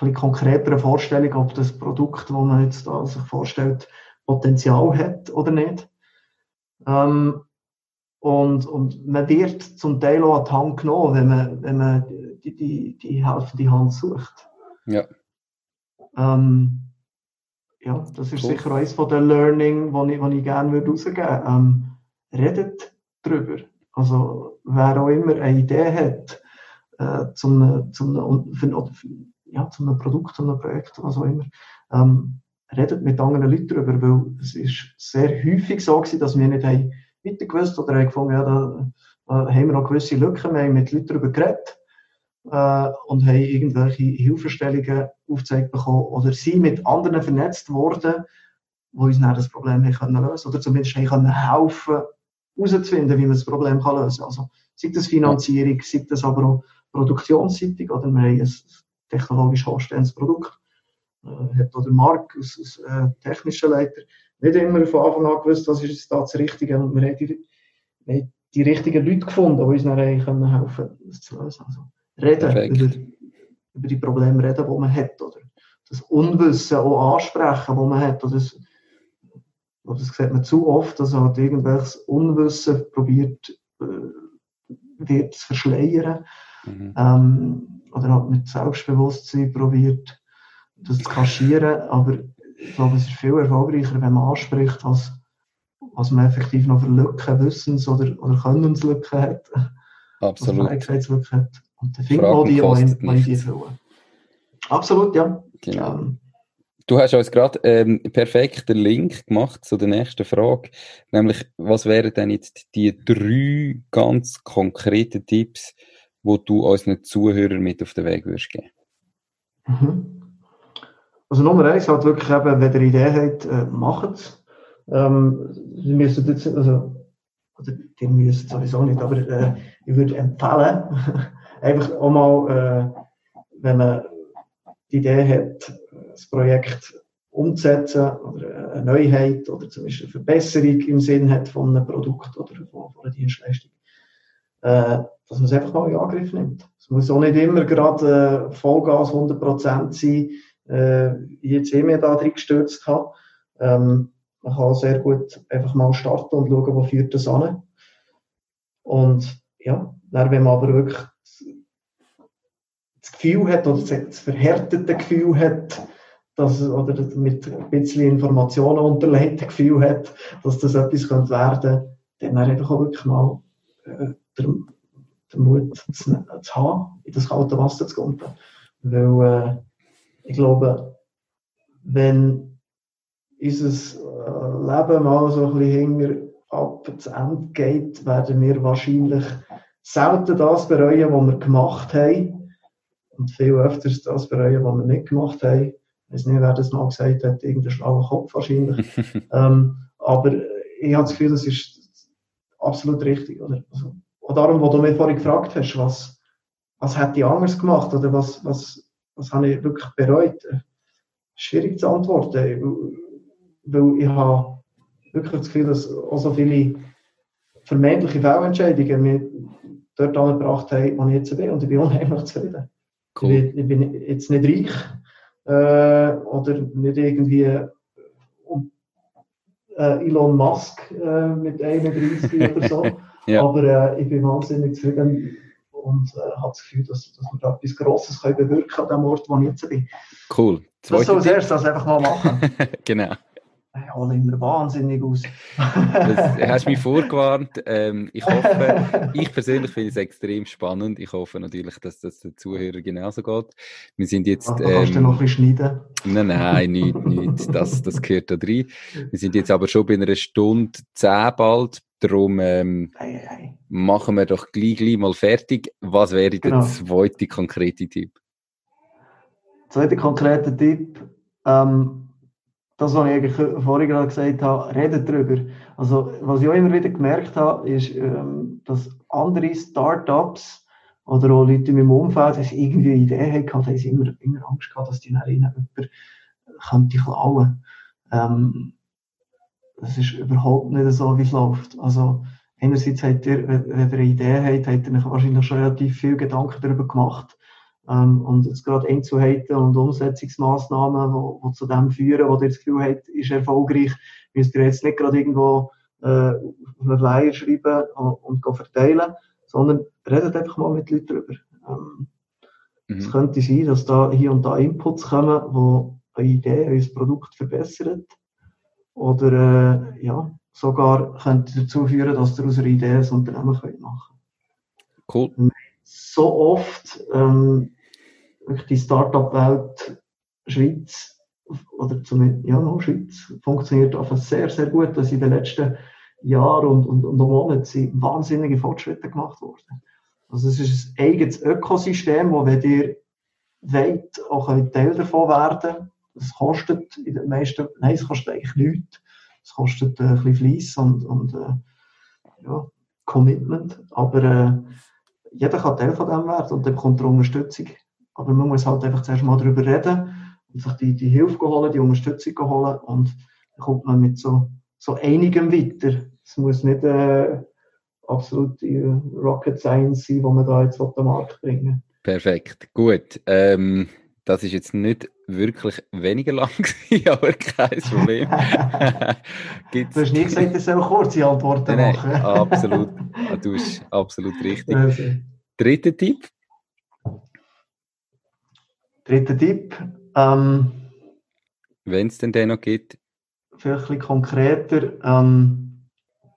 Speaker 2: ein konkreteren Vorstellung, ob das Produkt, das man jetzt da sich vorstellt, Potenzial hat oder nicht. Ähm, und, und man wird zum Teil auch an die Hand genommen, wenn man, wenn man die, die, die helfende Hand sucht.
Speaker 1: Ja.
Speaker 2: Ähm, ja, das ist cool. sicher eines von den Learning, die ich, ich gerne würde rausgeben würde. Ähm, redet drüber. Also, wer auch immer eine Idee hat, äh, zum, zum, für, ja, zum Produkt, zum Projekt, was auch immer, ähm, redet mit anderen Leuten darüber, weil es ist sehr häufig so gewesen, dass wir nicht weiter gewusst oder haben gefunden, ja, da, da haben wir noch gewisse Lücken, wir haben mit Leuten darüber geredet äh, und haben irgendwelche Hilfestellungen aufgezeigt bekommen oder sind mit anderen vernetzt worden, die uns dann das Problem haben können lösen oder zumindest haben können helfen herauszufinden, wie man das Problem kann lösen kann. Also, sei das Finanzierung, sei das aber auch produktionsseitig, oder wir haben ein technologisch hochstehendes Produkt. Äh, hat auch der Marc als, als äh, technischer Leiter nicht immer von Anfang an gewusst, was ist jetzt da das Richtige. Und wir haben die, wir haben die richtigen Leute gefunden, die uns dann können helfen das zu lösen. Also, reden über, über die Probleme reden, die man hat, oder das Unwissen auch ansprechen, das man hat, oder das, aber das sieht man zu oft, dass halt irgendwelches Unwissen probiert äh, wird zu verschleiern. Mhm. Ähm, oder halt mit Selbstbewusstsein probiert, das zu kaschieren. Aber ich glaube, es ist viel erfolgreicher, wenn man anspricht, was, was man effektiv noch für Lücken, Wissens- oder, oder Könnenslücken hat.
Speaker 1: Absolut.
Speaker 2: Fähigkeitslücken hat. Und dann findet man die in die Füllen. Absolut, ja. Genau. Ähm,
Speaker 1: Du hast uns gerade ähm, perfekt den Link gemacht zu der nächsten Frage, nämlich was wären denn jetzt die drei ganz konkreten Tipps, wo du unseren Zuhörern mit auf den Weg würdest geben?
Speaker 2: Mhm. Also Nummer eins halt wirklich eben, wenn ihr Idee habt, äh, macht es. Ähm, Sie müssen jetzt, also, oder die müssen sowieso nicht, aber äh, ich würde empfehlen, einfach auch mal, äh, wenn man die Idee hat, das Projekt umzusetzen oder eine Neuheit oder zum Beispiel eine Verbesserung im Sinn hat von einem Produkt oder von, einer Dienstleistung. Äh, dass man es einfach mal in Angriff nimmt. Es muss auch nicht immer gerade äh, Vollgas 100% sein, äh, wie jetzt eh mir da drin gestürzt habe. Ähm, man kann sehr gut einfach mal starten und schauen, wo führt das an. Und ja, dann, wenn man aber wirklich das Gefühl hat oder das verhärtete Gefühl hat, dass, oder mit ein bisschen Informationen unterlegte Gefühl hat, dass das etwas könnte werden könnte, dann einfach auch wirklich mal äh, den, den Mut zu, zu, haben, in das kalte Wasser zu kommen. Weil äh, ich glaube, wenn unser äh, Leben mal so ein bisschen hinger ab zu Ende geht, werden wir wahrscheinlich selten das bereuen, was wir gemacht haben. Und viel öfters das bereuen, was wir nicht gemacht haben. Ich weiß nicht, wer das mal gesagt hat, irgendein schlauer Kopf wahrscheinlich. ähm, aber ich habe das Gefühl, das ist absolut richtig. Oder? Also, und darum, wo du mich vorhin gefragt hast, was, was hätte ich anders gemacht oder was, was, was habe ich wirklich bereut? Schwierig zu antworten, weil ich habe wirklich das Gefühl, dass auch so viele vermeintliche Fehlentscheidungen mich dort angebracht haben, wo ich jetzt bin und ich bin unheimlich zufrieden. Cool. Ich, bin, ich, bin, jetzt nicht reich äh, oder nicht irgendwie um, äh, Elon Musk äh, mit 31 oder so, ja. aber äh, ich bin wahnsinnig zufrieden und äh, habe das Gefühl, dass, dass wir da etwas Grosses können bewirken an dem Ort, wo ich jetzt bin.
Speaker 1: Cool.
Speaker 2: Zweite das soll als erstes einfach mal machen.
Speaker 1: genau
Speaker 2: hole immer wahnsinnig aus.
Speaker 1: das hast mich vorgewarnt. Ähm, ich hoffe, ich persönlich finde es extrem spannend. Ich hoffe natürlich, dass das den Zuhörern genauso geht. Wir sind jetzt.
Speaker 2: Da kannst ähm, du noch ein bisschen schneiden.
Speaker 1: Nein, nein, nicht, nicht. Das, das gehört da rein. Wir sind jetzt aber schon bei einer Stunde zehn bald. Darum ähm, hey, hey. machen wir doch gleich, gleich mal fertig. Was wäre genau. der zweite konkrete Tipp?
Speaker 2: Zweiter konkreter Tipp. Ähm, das, was ich eigentlich vorhin gerade gesagt habe, redet darüber. Also, was ich auch immer wieder gemerkt habe, ist, ähm, dass andere Startups oder auch Leute in meinem Umfeld, die irgendwie eine Idee hatten, haben sie immer, immer Angst gehabt, dass die ihnen jemand könnte klauen. Ähm, das ist überhaupt nicht so, wie es läuft. Also, einerseits habt ihr, wenn ihr eine Idee habt, habt ihr euch wahrscheinlich schon relativ viel Gedanken darüber gemacht. Ähm, und jetzt gerade Einzelheiten und Umsetzungsmaßnahmen, die zu dem führen, wo ihr das Gefühl habt, ist erfolgreich, müsst ihr jetzt nicht gerade irgendwo äh, auf einen Flyer schreiben und, und verteilen, sondern redet einfach mal mit Leuten darüber. Ähm, mhm. Es könnte sein, dass da hier und da Inputs kommen, die eine Idee, ein Produkt verbessern. Oder äh, ja, sogar könnte dazu führen, dass ihr aus einer Idee ein Unternehmen könnt machen
Speaker 1: Cool.
Speaker 2: So oft ähm, die Startup-Welt Schweiz oder zumindest, ja, no, Schweiz funktioniert einfach sehr, sehr gut, dass in den letzten Jahren und, und, und Monaten sind wahnsinnige Fortschritte gemacht worden. Also es ist ein eigenes Ökosystem, wo wenn ihr wollt, auch ein Teil davon werden Das kostet in den meisten, nein, es kostet eigentlich nichts. Es kostet äh, ein bisschen Fleiss und, und äh, ja, Commitment, aber äh, jeder kann Teil von dem werden und dann bekommt er Unterstützung aber man muss halt einfach zuerst mal darüber reden und sich die, die Hilfe holen, die Unterstützung holen und dann kommt man mit so, so einigem weiter. Es muss nicht äh, absolut Rocket Science sein, wo man da jetzt auf den Markt bringen
Speaker 1: Perfekt, gut. Ähm, das ist jetzt nicht wirklich weniger lang gewesen, aber kein Problem.
Speaker 2: du hast nie gesagt, es soll kurze Antworten
Speaker 1: nein, machen. absolut, du hast absolut richtig. Dritter Tipp?
Speaker 2: Dritter Tipp. Ähm,
Speaker 1: Wenn es denn den noch gibt.
Speaker 2: Vielleicht ein bisschen konkreter. Ähm,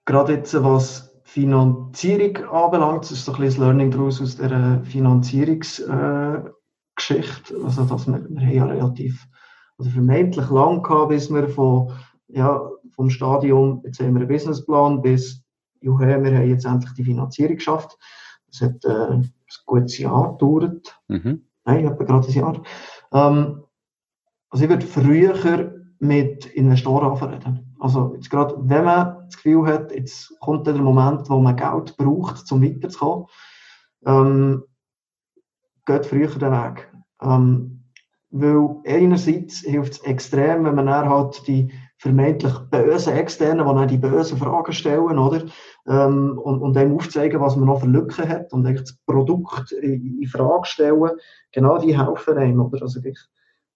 Speaker 2: gerade jetzt, was Finanzierung anbelangt, das ist so ein bisschen das Learning daraus aus der Finanzierungsgeschichte. Äh, also, dass wir, wir haben ja relativ, also vermeintlich lang gehabt, bis wir von, ja, vom Stadium, jetzt haben wir einen Businessplan, bis, juhu, wir haben jetzt endlich die Finanzierung geschafft. Das hat äh, ein gutes Jahr gedauert. Mhm. Nein, etwa gerade ein Jahr. Ähm, also ich würde früher mit Investoren anreden. Also jetzt gerade, wenn man das Gefühl hat, jetzt kommt der Moment, wo man Geld braucht, um weiterzukommen, ähm, geht früher den Weg. Ähm, weil einerseits hilft es extrem, wenn man dann halt die vermeintlich bösen Externen, die dann die bösen Fragen stellen, oder? Ähm, und, und dem aufzeigen, was man noch für Lücken hat und eigentlich das Produkt in, in Frage stellen. Genau die helfen einem, oder? Also, ich,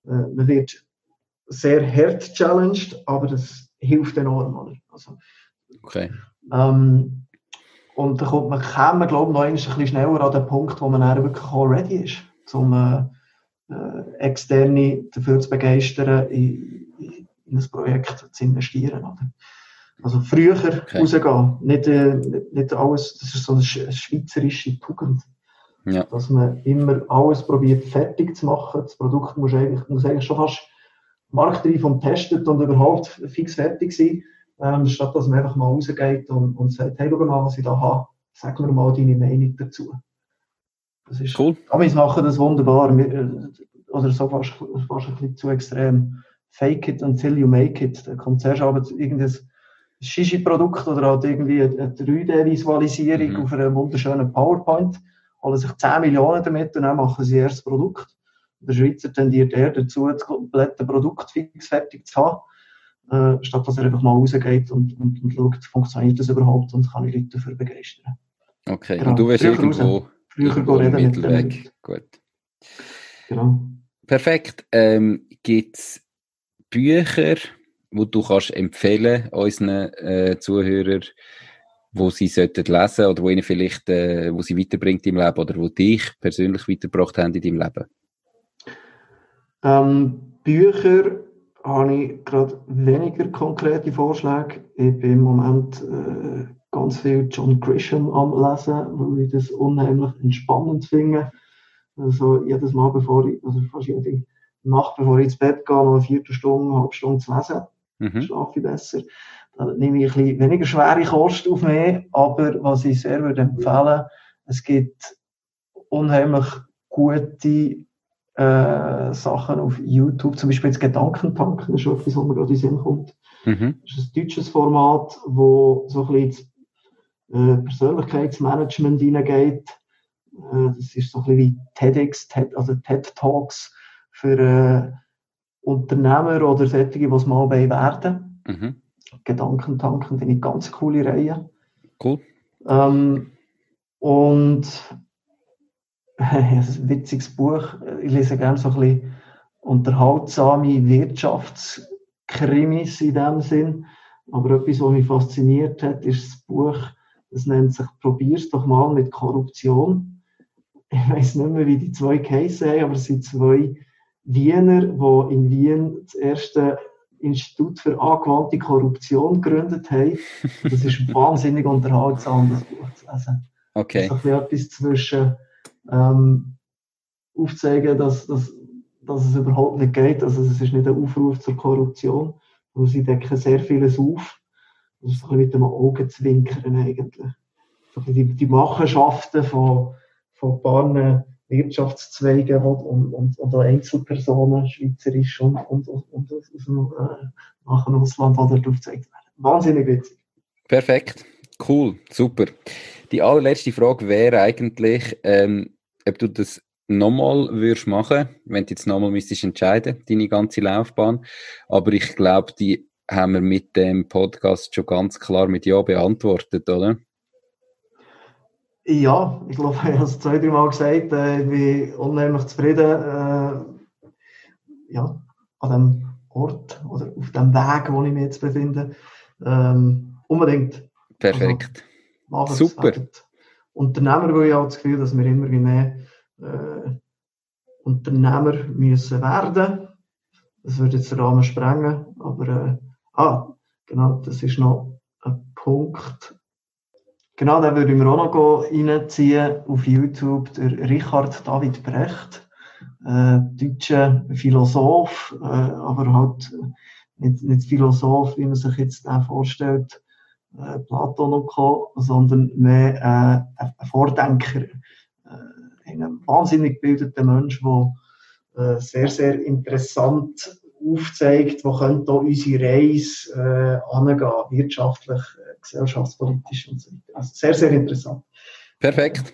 Speaker 2: äh, man wird sehr hart challenged, aber das hilft enorm, oder? Also,
Speaker 1: okay.
Speaker 2: Ähm, und dann kommt man, kann man, glaube ich, noch ein bisschen schneller an den Punkt, wo man dann wirklich auch ready ist, um äh, äh, Externe dafür zu begeistern, in, in ein Projekt zu investieren. Oder? Also früher okay. rausgehen, nicht, äh, nicht alles, das ist so eine schweizerische Tugend. Ja. Dass man immer alles probiert fertig zu machen. Das Produkt muss eigentlich, muss eigentlich schon fast marktreif und testet und überhaupt fix fertig sein. Ähm, statt dass man einfach mal rausgeht und, und sagt, hey, schau mal, was ich da habe. Sag mir mal deine Meinung dazu. Das ist, cool. Amis machen das wunderbar. Äh, oder so fast, fast ein bisschen zu extrem. Fake it until you make it. Da kommt zuerst aber irgendein Shishi-Produkt oder halt irgendwie eine 3D-Visualisierung mhm. auf einem wunderschönen PowerPoint. Holen sich 10 Millionen damit und dann machen sie erst das Produkt. Der Schweizer tendiert eher dazu, das komplette Produkt fix fertig zu haben, äh, statt dass er einfach mal rausgeht und, und, und schaut, funktioniert das überhaupt und kann ich Leute dafür begeistern.
Speaker 1: Okay, genau. und du wirst irgendwo.
Speaker 2: Früher irgendwo reden
Speaker 1: Mittelweg. Gut. Genau. Perfekt. Ähm, Gibt es Bücher, wo du kannst empfehlen unseren äh, Zuhörern, wo sie sollten lesen oder wo ihnen vielleicht, äh, wo sie weiterbringt im Leben oder wo dich persönlich weitergebracht haben in deinem Leben?
Speaker 2: Ähm, Bücher habe ich gerade weniger konkrete Vorschläge. Ich bin im Moment äh, ganz viel John Grisham am Lesen, weil ich das unheimlich entspannend finde. Also jedes Mal, bevor ich, also fast jede Nacht, bevor ich ins Bett gehe, noch eine Viertelstunde, eine halbe Stunde zu lesen. Mhm. Schlafe ich besser. Dann nehme ich ein bisschen weniger schwere Kost auf mich, aber was ich sehr würde empfehlen, es gibt unheimlich gute äh, Sachen auf YouTube, zum Beispiel jetzt Gedankentanken, das ist etwas, was mir gerade in den Sinn kommt. Mhm. Das ist ein deutsches Format, wo so ein bisschen äh, Persönlichkeitsmanagement hineingeht. Äh, das ist so ein bisschen wie TEDx, TED, also TED Talks für äh, Unternehmer oder solche, die es mal werden mhm. Gedankentanken finde ich ganz coole Reihe.
Speaker 1: Cool.
Speaker 2: Ähm, und ein witziges Buch. Ich lese gerne so ein bisschen unterhaltsame Wirtschaftskrimis in dem Sinn. Aber etwas, was mich fasziniert hat, ist das Buch, das nennt sich Probier's doch mal mit Korruption. Ich weiß nicht mehr, wie die zwei Cases haben, aber es sind zwei Wiener, die in Wien das erste Institut für angewandte Korruption gegründet haben. Das ist wahnsinnig unterhaltsam, das Buch zu lesen.
Speaker 1: Okay.
Speaker 2: Das ist etwas zwischen ähm, aufzeigen, dass, dass, dass es überhaupt nicht geht. Also es ist nicht ein Aufruf zur Korruption, sondern sie decken sehr vieles auf. Das ist ein bisschen mit dem Augenzwinkern eigentlich. Die, die Machenschaften von, von paar Wirtschaftszweigen und, und, und Einzelpersonen, schweizerisch und, und, und aus dem äh, nachher Ausland, die dort aufgezeigt werden. Wahnsinnig witzig.
Speaker 1: Perfekt. Cool, super. Die allerletzte Frage wäre eigentlich, ähm, ob du das nochmal würdest machen, wenn du jetzt nochmal müsstest entscheiden, deine ganze Laufbahn. Aber ich glaube, die haben wir mit dem Podcast schon ganz klar mit Ja beantwortet, oder?
Speaker 2: Ja, ich glaube, ich habe es zwei, drei Mal gesagt, äh, ich bin unheimlich zufrieden äh, ja, an dem Ort oder auf dem Weg, wo ich mich jetzt befinde. Ähm, unbedingt.
Speaker 1: Perfekt. Also, Super.
Speaker 2: Unternehmer, weil ich habe das Gefühl, dass wir immer mehr äh, Unternehmer müssen werden. Das würde jetzt den Rahmen sprengen, aber äh, ah, genau, das ist noch ein Punkt, Genau, den würde ich mir auch noch reinziehen auf YouTube, der Richard David Brecht, äh, deutscher Philosoph, äh, aber halt nicht, nicht Philosoph, wie man sich jetzt den vorstellt, äh, Platon und Co., sondern mehr äh, ein Vordenker, äh, ein wahnsinnig gebildeter Mensch, der äh, sehr, sehr interessant aufzeigt, wo könnte unsere Reise äh, angehen, wirtschaftlich, gesellschaftspolitisch und so weiter. Also sehr, sehr interessant.
Speaker 1: Perfekt.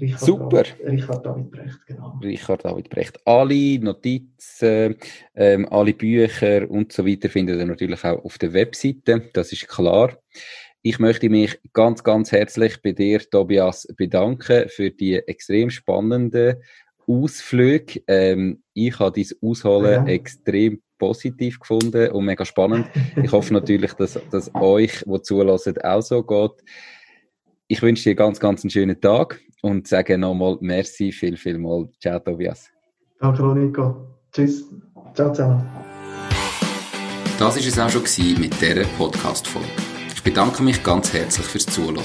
Speaker 2: Richard
Speaker 1: Super.
Speaker 2: Richard David Brecht, genau.
Speaker 1: Richard David Brecht. Alle Notizen, ähm, alle Bücher und so weiter findet ihr natürlich auch auf der Webseite, das ist klar. Ich möchte mich ganz, ganz herzlich bei dir, Tobias, bedanken für die extrem spannenden Ausflüge. Ähm, ich habe dein Ausholen ja. extrem positiv gefunden und mega spannend. Ich hoffe natürlich, dass, dass euch, die zulassen, auch so geht. Ich wünsche dir ganz, ganz einen schönen Tag und sage nochmal merci, viel, viel mal. Ciao, Tobias.
Speaker 2: Danke, Nico. Tschüss. Ciao zusammen.
Speaker 1: Das war es auch schon mit dieser Podcast-Folge. Ich bedanke mich ganz herzlich fürs Zuhören.